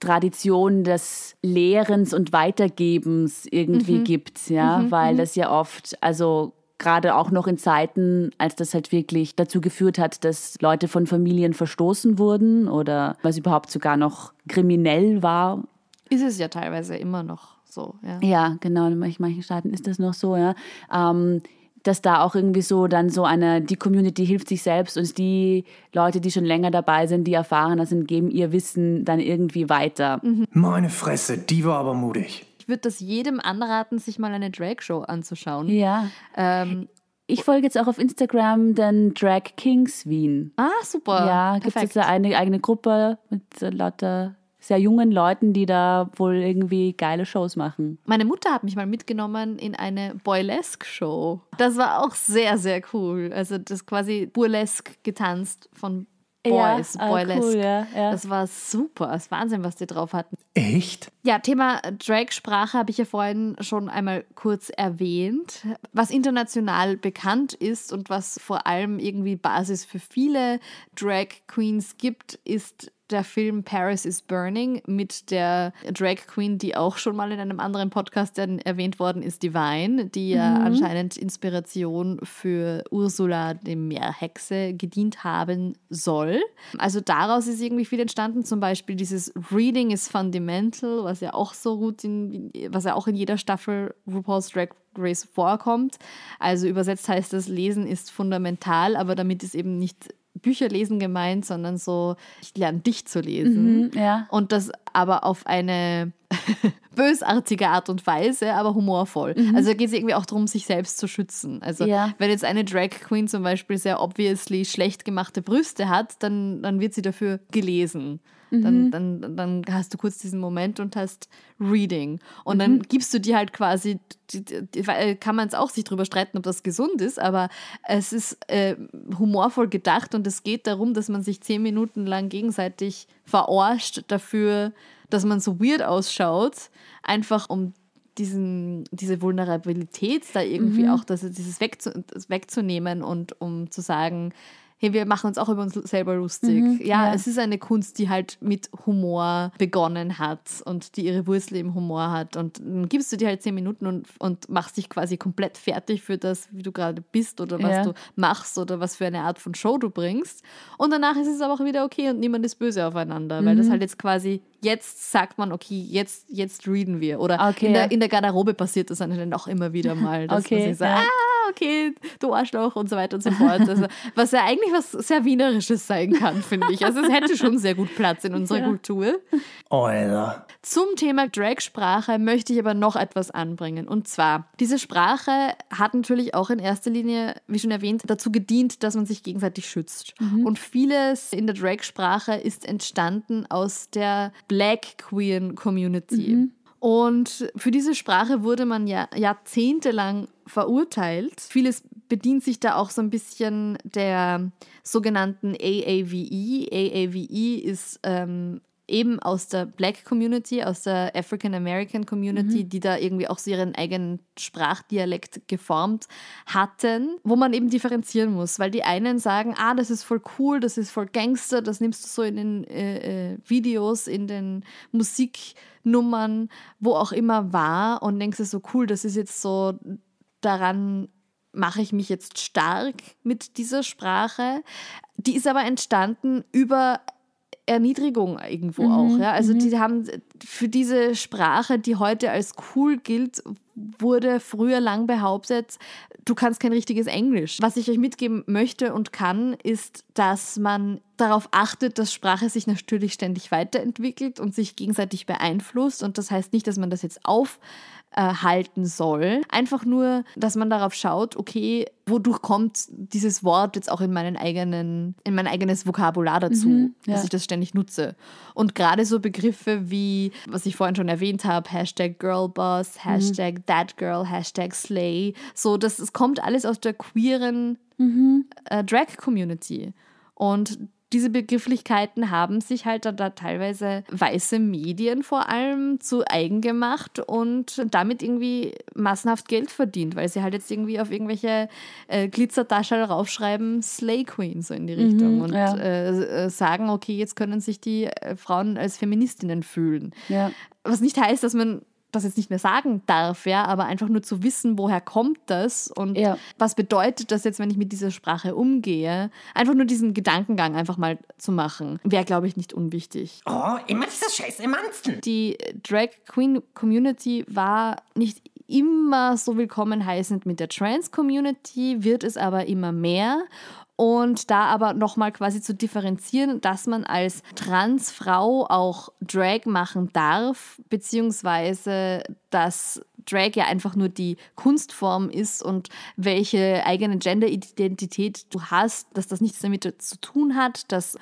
Tradition des Lehrens und Weitergebens irgendwie gibt, ja, weil das ja oft, also gerade auch noch in Zeiten, als das halt wirklich dazu geführt hat, dass Leute von Familien verstoßen wurden oder was überhaupt sogar noch kriminell war. Ist es ja teilweise immer noch so, ja. Ja, genau, in manchen manchen Staaten ist das noch so, ja. Ähm, dass da auch irgendwie so dann so eine, die Community hilft sich selbst und die Leute, die schon länger dabei sind, die erfahrener sind, geben ihr Wissen dann irgendwie weiter. Meine Fresse, die war aber mutig. Ich würde das jedem anraten, sich mal eine Drag-Show anzuschauen. Ja. Ähm, Ich folge jetzt auch auf Instagram den Drag Kings Wien. ah, super. ja, gibt es jetzt eine eigene Gruppe mit so lauter sehr jungen Leuten, die da wohl irgendwie geile Shows machen. Meine Mutter hat mich mal mitgenommen in eine Boylesque-Show. Das war auch sehr, sehr cool. Also das quasi Burlesque getanzt von Boys, ja, ah, Boylesque. cool, ja, ja. Das war super. Das ist Wahnsinn, was die drauf hatten. Echt? Ja, Thema Drag-Sprache habe ich ja vorhin schon einmal kurz erwähnt. Was international bekannt ist und was vor allem irgendwie Basis für viele Drag-Queens gibt, ist der Film Paris is Burning mit der Drag Queen, die auch schon mal in einem anderen Podcast dann erwähnt worden ist, Divine, die ja anscheinend Inspiration für Ursula, die Meerhexe, gedient haben soll. Also daraus ist irgendwie viel entstanden, zum Beispiel dieses Reading is Fundamental, was ja auch so gut in, was ja auch in jeder Staffel RuPaul's Drag Race vorkommt. Also übersetzt heißt das, Lesen ist fundamental, aber damit ist eben nicht Bücherlesen gemeint, sondern so, ich lerne dich zu lesen. Mhm, ja. Und das aber auf eine bösartige Art und Weise, aber humorvoll. Also da geht es irgendwie auch darum, sich selbst zu schützen. Also Ja. wenn jetzt eine Drag Queen zum Beispiel sehr obviously schlecht gemachte Brüste hat, dann, dann wird sie dafür gelesen. Dann, dann, dann hast du kurz diesen Moment und hast Reading. Und dann gibst du dir halt quasi, die, die, weil, kann man es auch sich drüber streiten, ob das gesund ist, aber es ist äh, humorvoll gedacht und es geht darum, dass man sich zehn Minuten lang gegenseitig verarscht dafür, dass man so weird ausschaut, einfach um diesen, diese Vulnerabilität da irgendwie auch, dass dieses wegzu, das wegzunehmen und um zu sagen, hey, wir machen uns auch über uns selber lustig. ja, ja. es ist eine Kunst, die halt mit Humor begonnen hat und die ihre Wurzel im Humor hat. Und dann gibst du dir halt zehn Minuten und, und machst dich quasi komplett fertig für das, wie du gerade bist oder was Ja. du machst oder was für eine Art von Show du bringst. Und danach ist es aber auch wieder okay und niemand ist böse aufeinander, weil Mhm. das halt jetzt quasi, jetzt sagt man, okay, jetzt, jetzt readen wir. Oder Okay, in, ja. der, in der Garderobe passiert das dann auch immer wieder mal, dass Okay, man sich sagt, ja. ah, okay, du Arschloch und so weiter und so fort. Also, was ja eigentlich was sehr Wienerisches sein kann, finde ich. Also es hätte schon sehr gut Platz in unserer Kultur. Alter. Zum Thema Drag-Sprache möchte ich aber noch etwas anbringen. Und zwar, diese Sprache hat natürlich auch in erster Linie, wie schon erwähnt, dazu gedient, dass man sich gegenseitig schützt. Und vieles in der Drag-Sprache ist entstanden aus der Black Queer Community. Und für diese Sprache wurde man ja jahrzehntelang verurteilt. Vieles bedient sich da auch so ein bisschen der sogenannten AAVE. AAVE ist ähm, eben aus der Black Community, aus der African American Community, die da irgendwie auch so ihren eigenen Sprachdialekt geformt hatten, wo man eben differenzieren muss, weil die einen sagen, ah, das ist voll cool, das ist voll Gangster, das nimmst du so in den äh, äh, Videos, in den Musiknummern, wo auch immer wahr und denkst du so cool, das ist jetzt so daran mache ich mich jetzt stark mit dieser Sprache. Die ist aber entstanden über Erniedrigung irgendwo Mhm, auch. Ja? Also die haben für diese Sprache, die heute als cool gilt, wurde früher lang behauptet, du kannst kein richtiges Englisch. Was ich euch mitgeben möchte und kann, ist, dass man darauf achtet, dass Sprache sich natürlich ständig weiterentwickelt und sich gegenseitig beeinflusst. Und das heißt nicht, dass man das jetzt aufhalten soll. Einfach nur, dass man darauf schaut, okay, wodurch kommt dieses Wort jetzt auch in meinen eigenen, in mein eigenes Vokabular dazu, ja. dass ich das ständig nutze. Und gerade so Begriffe wie, was ich vorhin schon erwähnt habe, Hashtag Girlboss, Hashtag That Girl, Hashtag Slay, so, das, das kommt alles aus der queeren äh, Drag-Community. Und diese Begrifflichkeiten haben sich halt da, da teilweise weiße Medien vor allem zu eigen gemacht und damit irgendwie massenhaft Geld verdient, weil sie halt jetzt irgendwie auf irgendwelche äh, Glitzertaschen raufschreiben, Slay Queen, so in die Richtung. und ja. äh, äh, sagen, okay, jetzt können sich die äh, Frauen als Feministinnen fühlen. Ja. Was nicht heißt, dass man das jetzt nicht mehr sagen darf, ja, aber einfach nur zu wissen, woher kommt das und Ja. was bedeutet das jetzt, wenn ich mit dieser Sprache umgehe. Einfach nur diesen Gedankengang einfach mal zu machen, wäre, glaube ich, nicht unwichtig. Oh, immer dieser scheiß Emanzen. Die Drag Queen Community war nicht immer so willkommen heißend mit der Trans Community, wird es aber immer mehr. Und da aber nochmal quasi zu differenzieren, dass man als Transfrau auch Drag machen darf, beziehungsweise dass Drag ja einfach nur die Kunstform ist und welche eigene Genderidentität du hast, dass das nichts damit zu tun hat, dass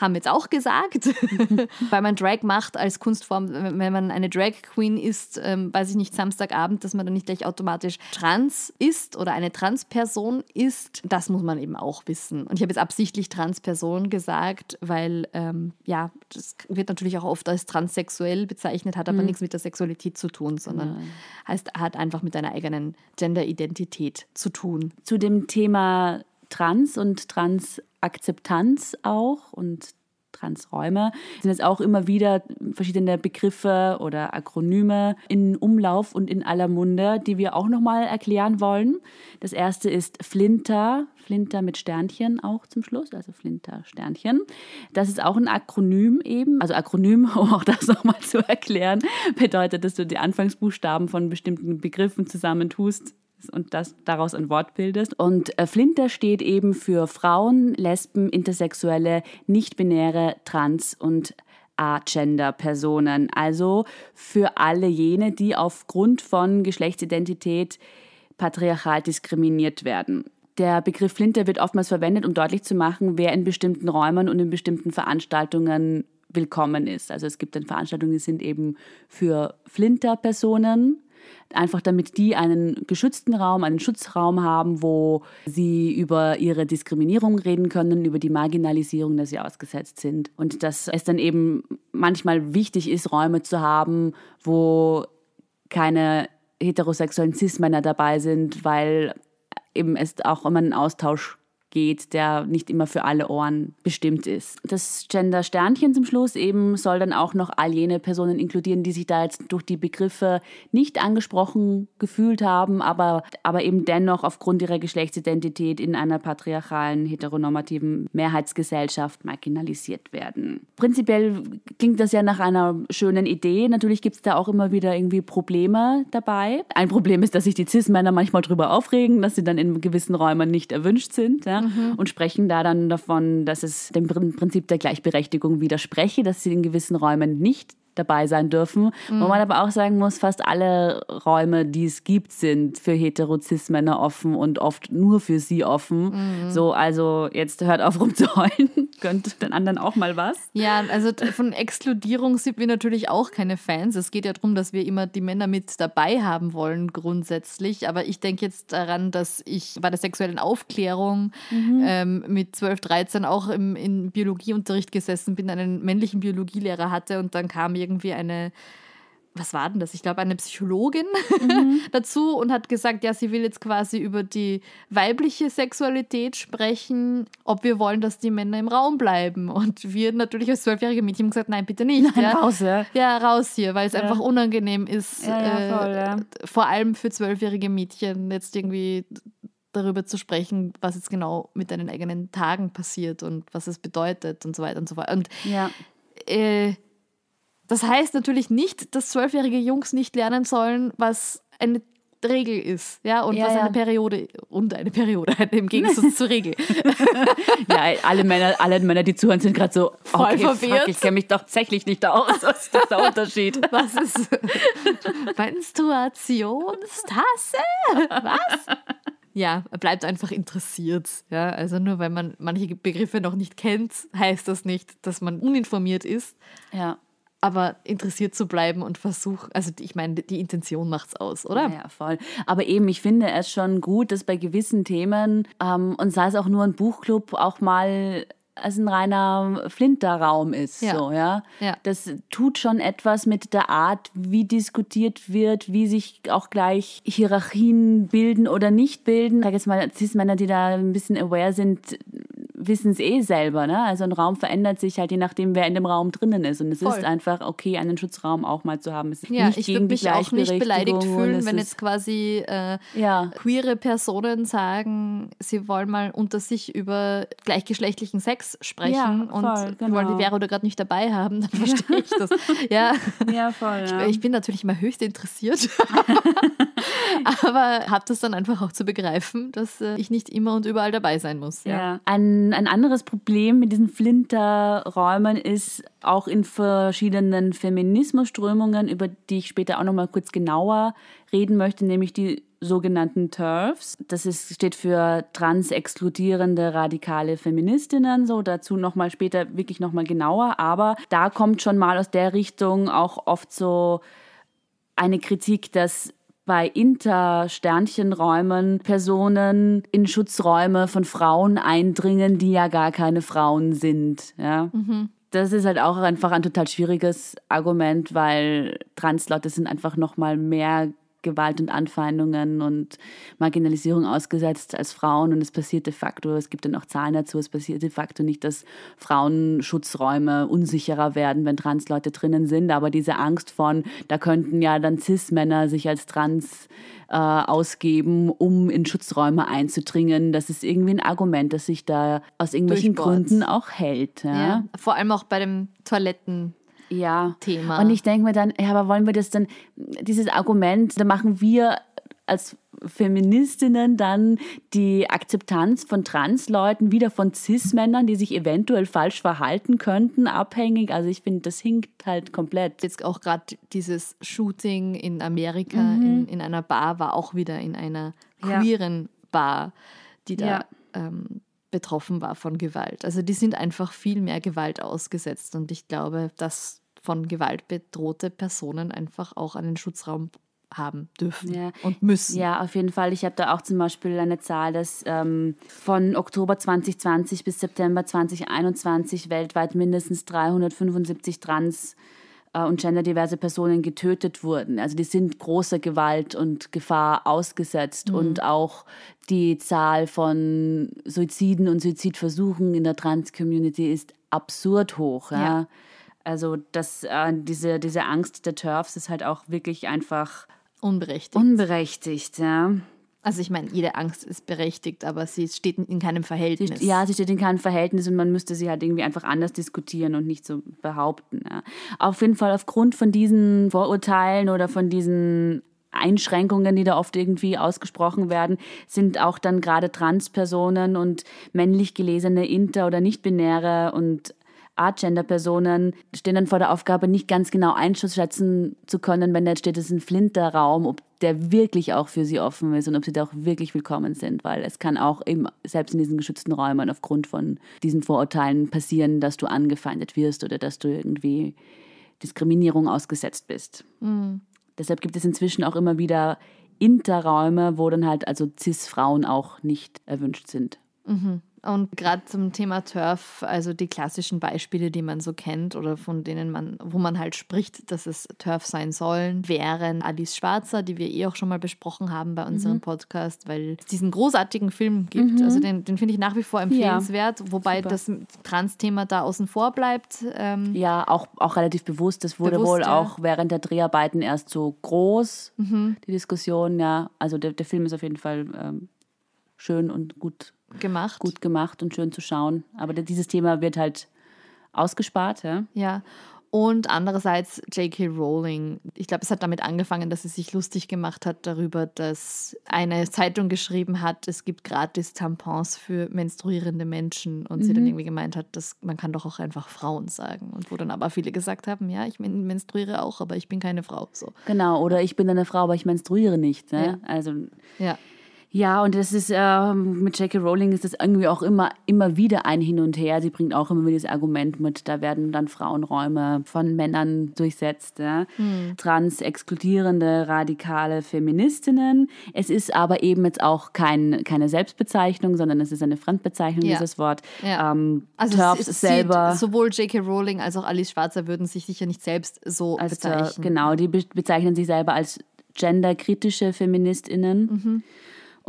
haben jetzt auch gesagt, weil man Drag macht als Kunstform, wenn man eine Drag Queen ist, ähm, weiß ich nicht, Samstagabend, dass man dann nicht gleich automatisch trans ist oder eine Transperson ist, das muss man eben auch wissen. Und ich habe jetzt absichtlich Transperson gesagt, weil ähm, ja, das wird natürlich auch oft als transsexuell bezeichnet, hat aber nichts mit der Sexualität zu tun, sondern heißt, hat einfach mit deiner eigenen Genderidentität zu tun. Zu dem Thema Trans und Transakzeptanz auch und Transräume sind jetzt auch immer wieder verschiedene Begriffe oder Akronyme in Umlauf und in aller Munde, die wir auch nochmal erklären wollen. Das erste ist Flinter, Flinter mit Sternchen auch zum Schluss, also Flinter Sternchen. Das ist auch ein Akronym eben, also Akronym, um auch das nochmal zu erklären, bedeutet, dass du die Anfangsbuchstaben von bestimmten Begriffen zusammentust und das daraus ein Wort bildest. Und äh, Flinter steht eben für Frauen, Lesben, Intersexuelle, nicht-binäre, trans und agender-Personen. Also für alle jene, die aufgrund von Geschlechtsidentität patriarchal diskriminiert werden. Der Begriff Flinter wird oftmals verwendet, um deutlich zu machen, wer in bestimmten Räumen und in bestimmten Veranstaltungen willkommen ist. Also es gibt dann Veranstaltungen, die sind eben für Flinter-Personen, einfach damit die einen geschützten Raum, einen Schutzraum haben, wo sie über ihre Diskriminierung reden können, über die Marginalisierung, der sie ausgesetzt sind. Und dass es dann eben manchmal wichtig ist, Räume zu haben, wo keine heterosexuellen Cis-Männer dabei sind, weil eben es auch um einen Austausch geht, der nicht immer für alle Ohren bestimmt ist. Das Gender-Sternchen zum Schluss eben soll dann auch noch all jene Personen inkludieren, die sich da jetzt durch die Begriffe nicht angesprochen gefühlt haben, aber, aber eben dennoch aufgrund ihrer Geschlechtsidentität in einer patriarchalen, heteronormativen Mehrheitsgesellschaft marginalisiert werden. Prinzipiell klingt das ja nach einer schönen Idee. Natürlich gibt es da auch immer wieder irgendwie Probleme dabei. Ein Problem ist, dass sich die Cis-Männer manchmal darüber aufregen, dass sie dann in gewissen Räumen nicht erwünscht sind. Ja? Und sprechen da dann davon, dass es dem Prin- Prinzip der Gleichberechtigung widerspreche, dass sie in gewissen Räumen nicht dabei sein dürfen. Wo man aber auch sagen muss, fast alle Räume, die es gibt, sind für hetero-cis-Männer offen und oft nur für sie offen. So, also jetzt hört auf rumzuheulen. gönnt den anderen auch mal was. Ja, also von Exkludierung sind wir natürlich auch keine Fans. Es geht ja darum, dass wir immer die Männer mit dabei haben wollen, grundsätzlich. Aber ich denke jetzt daran, dass ich bei der sexuellen Aufklärung ähm, mit 12, 13 auch im, im Biologieunterricht gesessen bin, einen männlichen Biologielehrer hatte und dann kam irgendwie eine was war denn das? Ich glaube, eine Psychologin dazu und hat gesagt, ja, sie will jetzt quasi über die weibliche Sexualität sprechen, ob wir wollen, dass die Männer im Raum bleiben. Und wir natürlich als zwölfjährige Mädchen haben gesagt, nein, bitte nicht. Nein, ja. raus, ja. Ja, raus hier, weil es einfach unangenehm ist, Ja, ja, voll, ja. äh, vor allem für zwölfjährige Mädchen jetzt irgendwie darüber zu sprechen, was jetzt genau mit deinen eigenen Tagen passiert und was es bedeutet und so weiter und so fort. Und Ja. äh, das heißt natürlich nicht, dass zwölfjährige Jungs nicht lernen sollen, was eine Regel ist, ja, und Ja, was ja. eine Periode und eine Periode im Gegensatz zur Regel. Ja, alle Männer, alle Männer, die zuhören, sind gerade so Voll okay, verwirrt. Fuck, ich kenne mich doch tatsächlich nicht aus. Was ist der Unterschied? Was ist Menstruationstasse? Was? Ja, bleibt einfach interessiert. Ja, also nur weil man manche Begriffe noch nicht kennt, heißt das nicht, dass man uninformiert ist. Ja. Aber interessiert zu bleiben und versucht, also ich meine, die Intention macht's aus, oder? Ja, voll. Aber eben, ich finde es schon gut, dass bei gewissen Themen, ähm, und sei es auch nur ein Buchclub, auch mal als ein reiner Flinterraum ist. Ja. So, ja? Ja. Das tut schon etwas mit der Art, wie diskutiert wird, wie sich auch gleich Hierarchien bilden oder nicht bilden. Ich sag jetzt mal, Cis-Männer, die da ein bisschen aware sind, wissen es eh selber. Ne? Also ein Raum verändert sich halt je nachdem, wer in dem Raum drinnen ist. Und es Voll. ist einfach okay, einen Schutzraum auch mal zu haben. Es ist Ja, nicht ich würde mich auch nicht beleidigt und fühlen, wenn jetzt quasi äh, Ja. queere Personen sagen, sie wollen mal unter sich über gleichgeschlechtlichen Sex sprechen Ja, und voll, wollen genau. die Vero gerade nicht dabei haben, dann verstehe ich das. Ja, Ja, voll. Ja. ich bin natürlich immer höchst interessiert, aber habe das dann einfach auch zu begreifen, dass äh, ich nicht immer und überall dabei sein muss. Ja. Ja. Ein, ein anderes Problem mit diesen Flinterräumen ist auch in verschiedenen Feminismusströmungen, über die ich später auch noch mal kurz genauer reden möchte, nämlich die sogenannten TERFs. Das ist, steht für trans-exkludierende radikale Feministinnen, so dazu noch mal später wirklich noch mal genauer, aber da kommt schon mal aus der Richtung auch oft so eine Kritik, dass bei Inter-Sternchenräumen Personen in Schutzräume von Frauen eindringen, die ja gar keine Frauen sind. Ja? Das ist halt auch einfach ein total schwieriges Argument, weil Transleute sind einfach noch mal mehr Gewalt und Anfeindungen und Marginalisierung ausgesetzt als Frauen und es passiert de facto, es gibt dann auch Zahlen dazu, es passiert de facto nicht, dass Frauenschutzräume unsicherer werden, wenn Transleute drinnen sind, aber diese Angst von, da könnten ja dann Cis-Männer sich als trans äh, ausgeben, um in Schutzräume einzudringen, das ist irgendwie ein Argument, das sich da aus irgendwelchen. Gründen auch hält. Ja. Ja. Vor allem auch bei dem Toiletten. Ja. Thema. Und ich denke mir dann, ja, aber wollen wir das dann, dieses Argument, da machen wir als Feministinnen dann die Akzeptanz von Transleuten wieder von Cis-Männern, die sich eventuell falsch verhalten könnten, abhängig. Also ich finde, das hinkt halt komplett. Jetzt auch gerade dieses Shooting in Amerika Mhm. in, in einer Bar war auch wieder in einer Ja. queeren Bar, die da Ja. ähm, betroffen war von Gewalt. Also die sind einfach viel mehr Gewalt ausgesetzt und ich glaube, dass von Gewalt bedrohte Personen einfach auch einen Schutzraum haben dürfen Ja. und müssen. Ja, auf jeden Fall. Ich habe da auch zum Beispiel eine Zahl, dass ähm, von Oktober 2020 bis September 2021 weltweit mindestens 375 trans- äh, und genderdiverse Personen getötet wurden. Also die sind großer Gewalt und Gefahr ausgesetzt. Und auch die Zahl von Suiziden und Suizidversuchen in der Trans-Community ist absurd hoch. Ja. Ja. Also das, äh, diese, diese Angst der TERFs ist halt auch wirklich einfach Unberechtigt. unberechtigt. Ja. also ich meine, jede Angst ist berechtigt, aber sie steht in keinem Verhältnis. Ja, sie steht in keinem Verhältnis und man müsste sie halt irgendwie einfach anders diskutieren und nicht so behaupten. Ja. Auf jeden Fall aufgrund von diesen Vorurteilen oder von diesen Einschränkungen, die da oft irgendwie ausgesprochen werden, sind auch dann gerade Transpersonen und männlich gelesene Inter- oder Nicht-Binäre und Art-Gender-Personen stehen dann vor der Aufgabe, nicht ganz genau einschätzen zu können, wenn da steht, es ist ein Flinterraum, ob der wirklich auch für sie offen ist und ob sie da auch wirklich willkommen sind, weil es kann auch eben, selbst in diesen geschützten Räumen aufgrund von diesen Vorurteilen passieren, dass du angefeindet wirst oder dass du irgendwie Diskriminierung ausgesetzt bist. Deshalb gibt es inzwischen auch immer wieder Interräume, wo dann halt also Cis-Frauen auch nicht erwünscht sind. Und gerade zum Thema Turf, also die klassischen Beispiele, die man so kennt oder von denen man, wo man halt spricht, dass es Turf sein sollen, wären Alice Schwarzer, die wir eh auch schon mal besprochen haben bei unserem Podcast, weil es diesen großartigen Film gibt. Also den, den finde ich nach wie vor empfehlenswert, wobei super. das Trans-Thema da außen vor bleibt. Ähm, Ja, auch, auch relativ bewusst. Das wurde Bewusst, wohl ja. auch während der Dreharbeiten erst so groß, die Diskussion. Ja, also der, der Film ist auf jeden Fall ähm, schön und gut, gemacht. gut gemacht und schön zu schauen. Aber dieses Thema wird halt ausgespart. Ja? Ja. Und andererseits J.K. Rowling. Ich glaube, es hat damit angefangen, dass sie sich lustig gemacht hat darüber, dass eine Zeitung geschrieben hat, es gibt gratis Tampons für menstruierende Menschen. Und sie dann irgendwie gemeint hat, dass man kann doch auch einfach Frauen sagen. Und wo dann aber viele gesagt haben, ja, ich men- menstruiere auch, aber ich bin keine Frau. So. Genau, oder ich bin eine Frau, aber ich menstruiere nicht. Ne? Ja. Also Ja. Ja, und das ist ähm, mit J.K. Rowling ist das irgendwie auch immer, immer wieder ein Hin und Her. Sie bringt auch immer wieder das Argument mit, da werden dann Frauenräume von Männern durchsetzt. Ja? Trans, exkludierende, radikale Feministinnen. Es ist aber eben jetzt auch kein, keine Selbstbezeichnung, sondern es ist eine Fremdbezeichnung, Ja. dieses Wort. Ja. Ähm, Also TERFs es, es selber. Sowohl J.K. Rowling als auch Alice Schwarzer würden sich sicher nicht selbst so als der, bezeichnen. genau, die be bezeichnen sich selber als genderkritische Feministinnen. Mhm.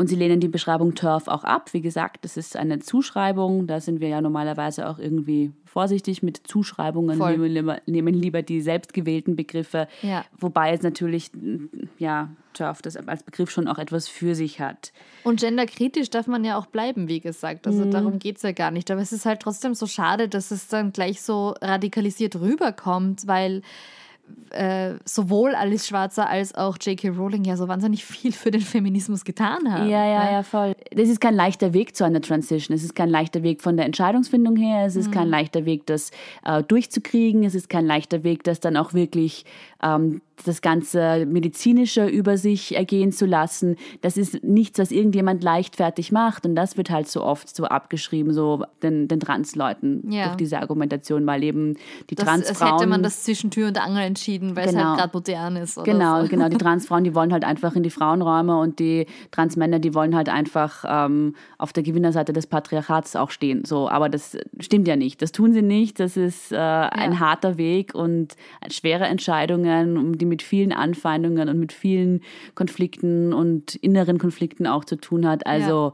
Und sie lehnen die Beschreibung TERF auch ab. Wie gesagt, das ist eine Zuschreibung. Da sind wir ja normalerweise auch irgendwie vorsichtig mit Zuschreibungen, nehmen lieber, nehmen lieber die selbstgewählten Begriffe. Ja. Wobei es natürlich, ja, TERF das als Begriff schon auch etwas für sich hat. Und genderkritisch darf man ja auch bleiben, wie gesagt. Also darum geht es ja gar nicht. Aber es ist halt trotzdem so schade, dass es dann gleich so radikalisiert rüberkommt, weil äh, sowohl Alice Schwarzer als auch J.K. Rowling ja so wahnsinnig viel für den Feminismus getan haben. Ja, ja, ne? ja, voll. Das ist kein leichter Weg zu einer Transition. Es ist kein leichter Weg von der Entscheidungsfindung her. Es ist kein leichter Weg, das äh, durchzukriegen. Es ist kein leichter Weg, das dann auch wirklich ähm, das ganze medizinische über sich ergehen zu lassen. Das ist nichts, was irgendjemand leichtfertig macht. Und das wird halt so oft so abgeschrieben, so den, den Transleuten Ja. durch diese Argumentation, weil eben die Das, als Transfrauen... hätte man das zwischen Tür und Angel entschieden, weil es Genau. halt gerade modern ist. Oder Genau, so. genau. Die Transfrauen, die wollen halt einfach in die Frauenräume und die Transmänner, die wollen halt einfach ähm, auf der Gewinnerseite des Patriarchats auch stehen. So, aber das stimmt ja nicht. Das tun sie nicht. Das ist äh, ein harter Weg und schwere Entscheidungen, um die mit vielen Anfeindungen und mit vielen Konflikten und inneren Konflikten auch zu tun hat. Also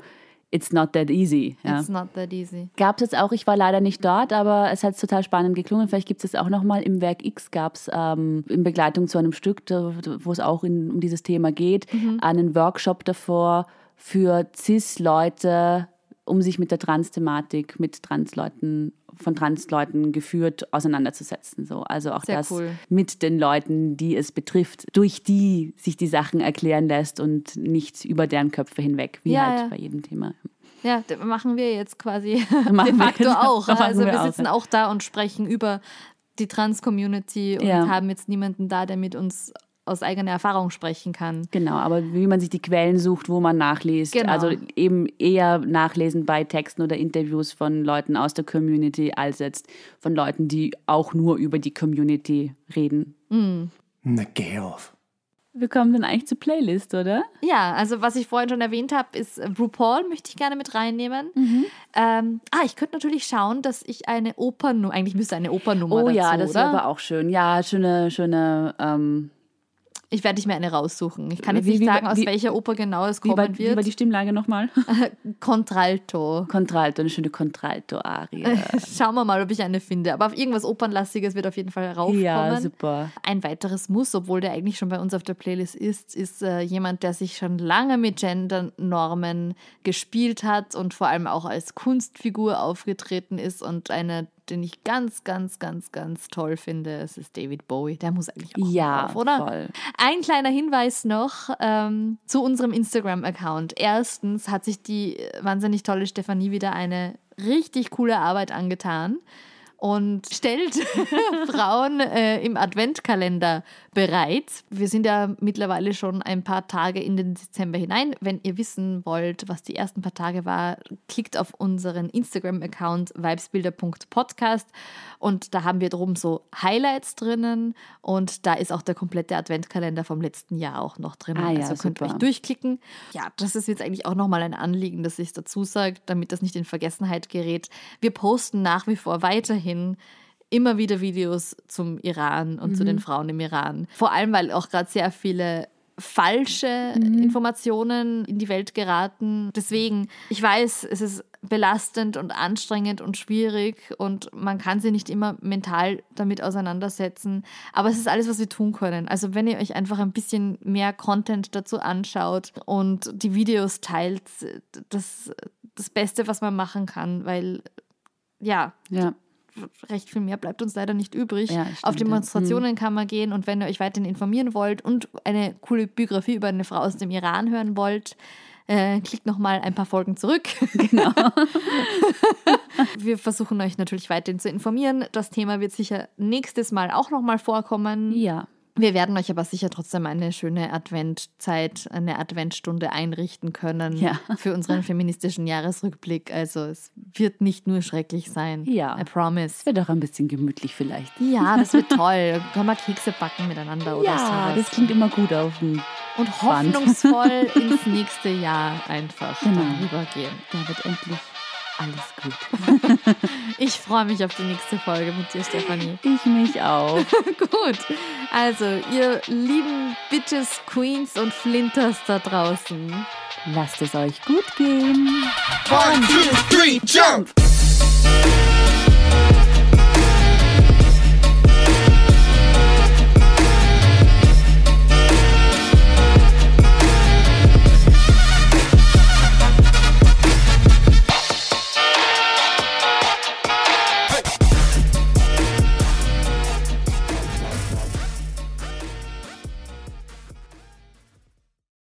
it's not that easy. Ja. It's not that easy. Gab es jetzt auch, ich war leider nicht dort, aber es hat total spannend geklungen. Vielleicht gibt es jetzt auch nochmal im Werk X gab es ähm, in Begleitung zu einem Stück, wo es auch in, um dieses Thema geht, einen Workshop davor für CIS-Leute, um sich mit der Trans-Thematik, mit Transleuten, von Transleuten geführt auseinanderzusetzen. So. Also auch Sehr das cool. mit den Leuten, die es betrifft, durch die sich die Sachen erklären lässt und nicht über deren Köpfe hinweg, wie Ja, halt ja. bei jedem Thema. Ja, das machen wir jetzt quasi Machen de wir facto jetzt- auch. machen Also wir wir auch, sitzen ja. auch da und sprechen über die Trans-Community und Ja. haben jetzt niemanden da, der mit uns aus eigener Erfahrung sprechen kann. Genau, aber wie man sich die Quellen sucht, wo man nachliest. Genau. Also eben eher nachlesen bei Texten oder Interviews von Leuten aus der Community als jetzt von Leuten, die auch nur über die Community reden. Na, geh auf. Wir kommen dann eigentlich zur Playlist, oder? Ja, also was ich vorhin schon erwähnt habe, ist RuPaul, möchte ich gerne mit reinnehmen. Mhm. Ähm, ah, ich könnte natürlich schauen, dass ich eine Opernnummer, eigentlich müsste eine Opernnummer Oh dazu, ja, das wäre aber auch schön. Ja, schöne, schöne, ähm, Ich werde ich mir eine raussuchen. Ich kann jetzt Wie- nicht wie- sagen, aus wie- welcher Oper genau es wie, war, kommen wie war wird. die Stimmlage nochmal? Contralto. Contralto, eine schöne Contralto-Arie. Schauen wir mal, ob ich eine finde. Aber auf irgendwas Opernlastiges wird auf jeden Fall raufkommen. ja, super. Ein weiteres Muss, obwohl der eigentlich schon bei uns auf der Playlist ist, ist äh, jemand, der sich schon lange mit Gendernormen gespielt hat und vor allem auch als Kunstfigur aufgetreten ist und eine, den ich ganz, ganz, ganz, ganz toll finde. Es ist David Bowie. Der muss eigentlich auch Ja, drauf, oder? voll. Ein kleiner Hinweis noch ähm, zu unserem Instagram-Account. Erstens hat sich die wahnsinnig tolle Stefanie wieder eine richtig coole Arbeit angetan. Und stellt Frauen äh, im Adventkalender bereit. Wir sind ja mittlerweile schon ein paar Tage in den Dezember hinein. Wenn ihr wissen wollt, was die ersten paar Tage war, klickt auf unseren Instagram-Account vibesbilder.podcast und da haben wir drum so Highlights drinnen und da ist auch der komplette Adventkalender vom letzten Jahr auch noch drin. Ah, ja, also könnt ihr super. euch durchklicken. Ja, das ist jetzt eigentlich auch nochmal ein Anliegen, dass ich es dazu sage, damit das nicht in Vergessenheit gerät. Wir posten nach wie vor weiterhin immer wieder Videos zum Iran und zu den Frauen im Iran. Vor allem, weil auch gerade sehr viele falsche Informationen in die Welt geraten. Deswegen, ich weiß, es ist belastend und anstrengend und schwierig und man kann sich nicht immer mental damit auseinandersetzen. Aber es ist alles, was wir tun können. Also wenn ihr euch einfach ein bisschen mehr Content dazu anschaut und die Videos teilt, das das Beste, was man machen kann, weil ja, Ja. Recht viel mehr bleibt uns leider nicht übrig. Ja, stimmt, Auf ja. Demonstrationen kann man gehen und wenn ihr euch weiterhin informieren wollt und eine coole Biografie über eine Frau aus dem Iran hören wollt, äh, klickt nochmal ein paar Folgen zurück. Genau. Wir versuchen euch natürlich weiterhin zu informieren. Das Thema wird sicher nächstes Mal auch nochmal vorkommen. Ja. Wir werden euch aber sicher trotzdem eine schöne Adventzeit, eine Adventstunde einrichten können Ja. für unseren feministischen Jahresrückblick. Also es wird nicht nur schrecklich sein. Ja. I promise. Wird auch ein bisschen gemütlich vielleicht. Ja, das wird toll. Können wir Kekse backen miteinander oder Ja, sowas. das klingt immer gut auf dem Und hoffnungsvoll ins nächste Jahr einfach Genau. übergehen. Da wird endlich alles gut. Ich freue mich auf die nächste Folge mit dir, Stefanie. Ich mich auch. Gut. Also, ihr lieben Bitches, Queens und Flinters da draußen. Lasst es euch gut gehen. One, two, three, jump!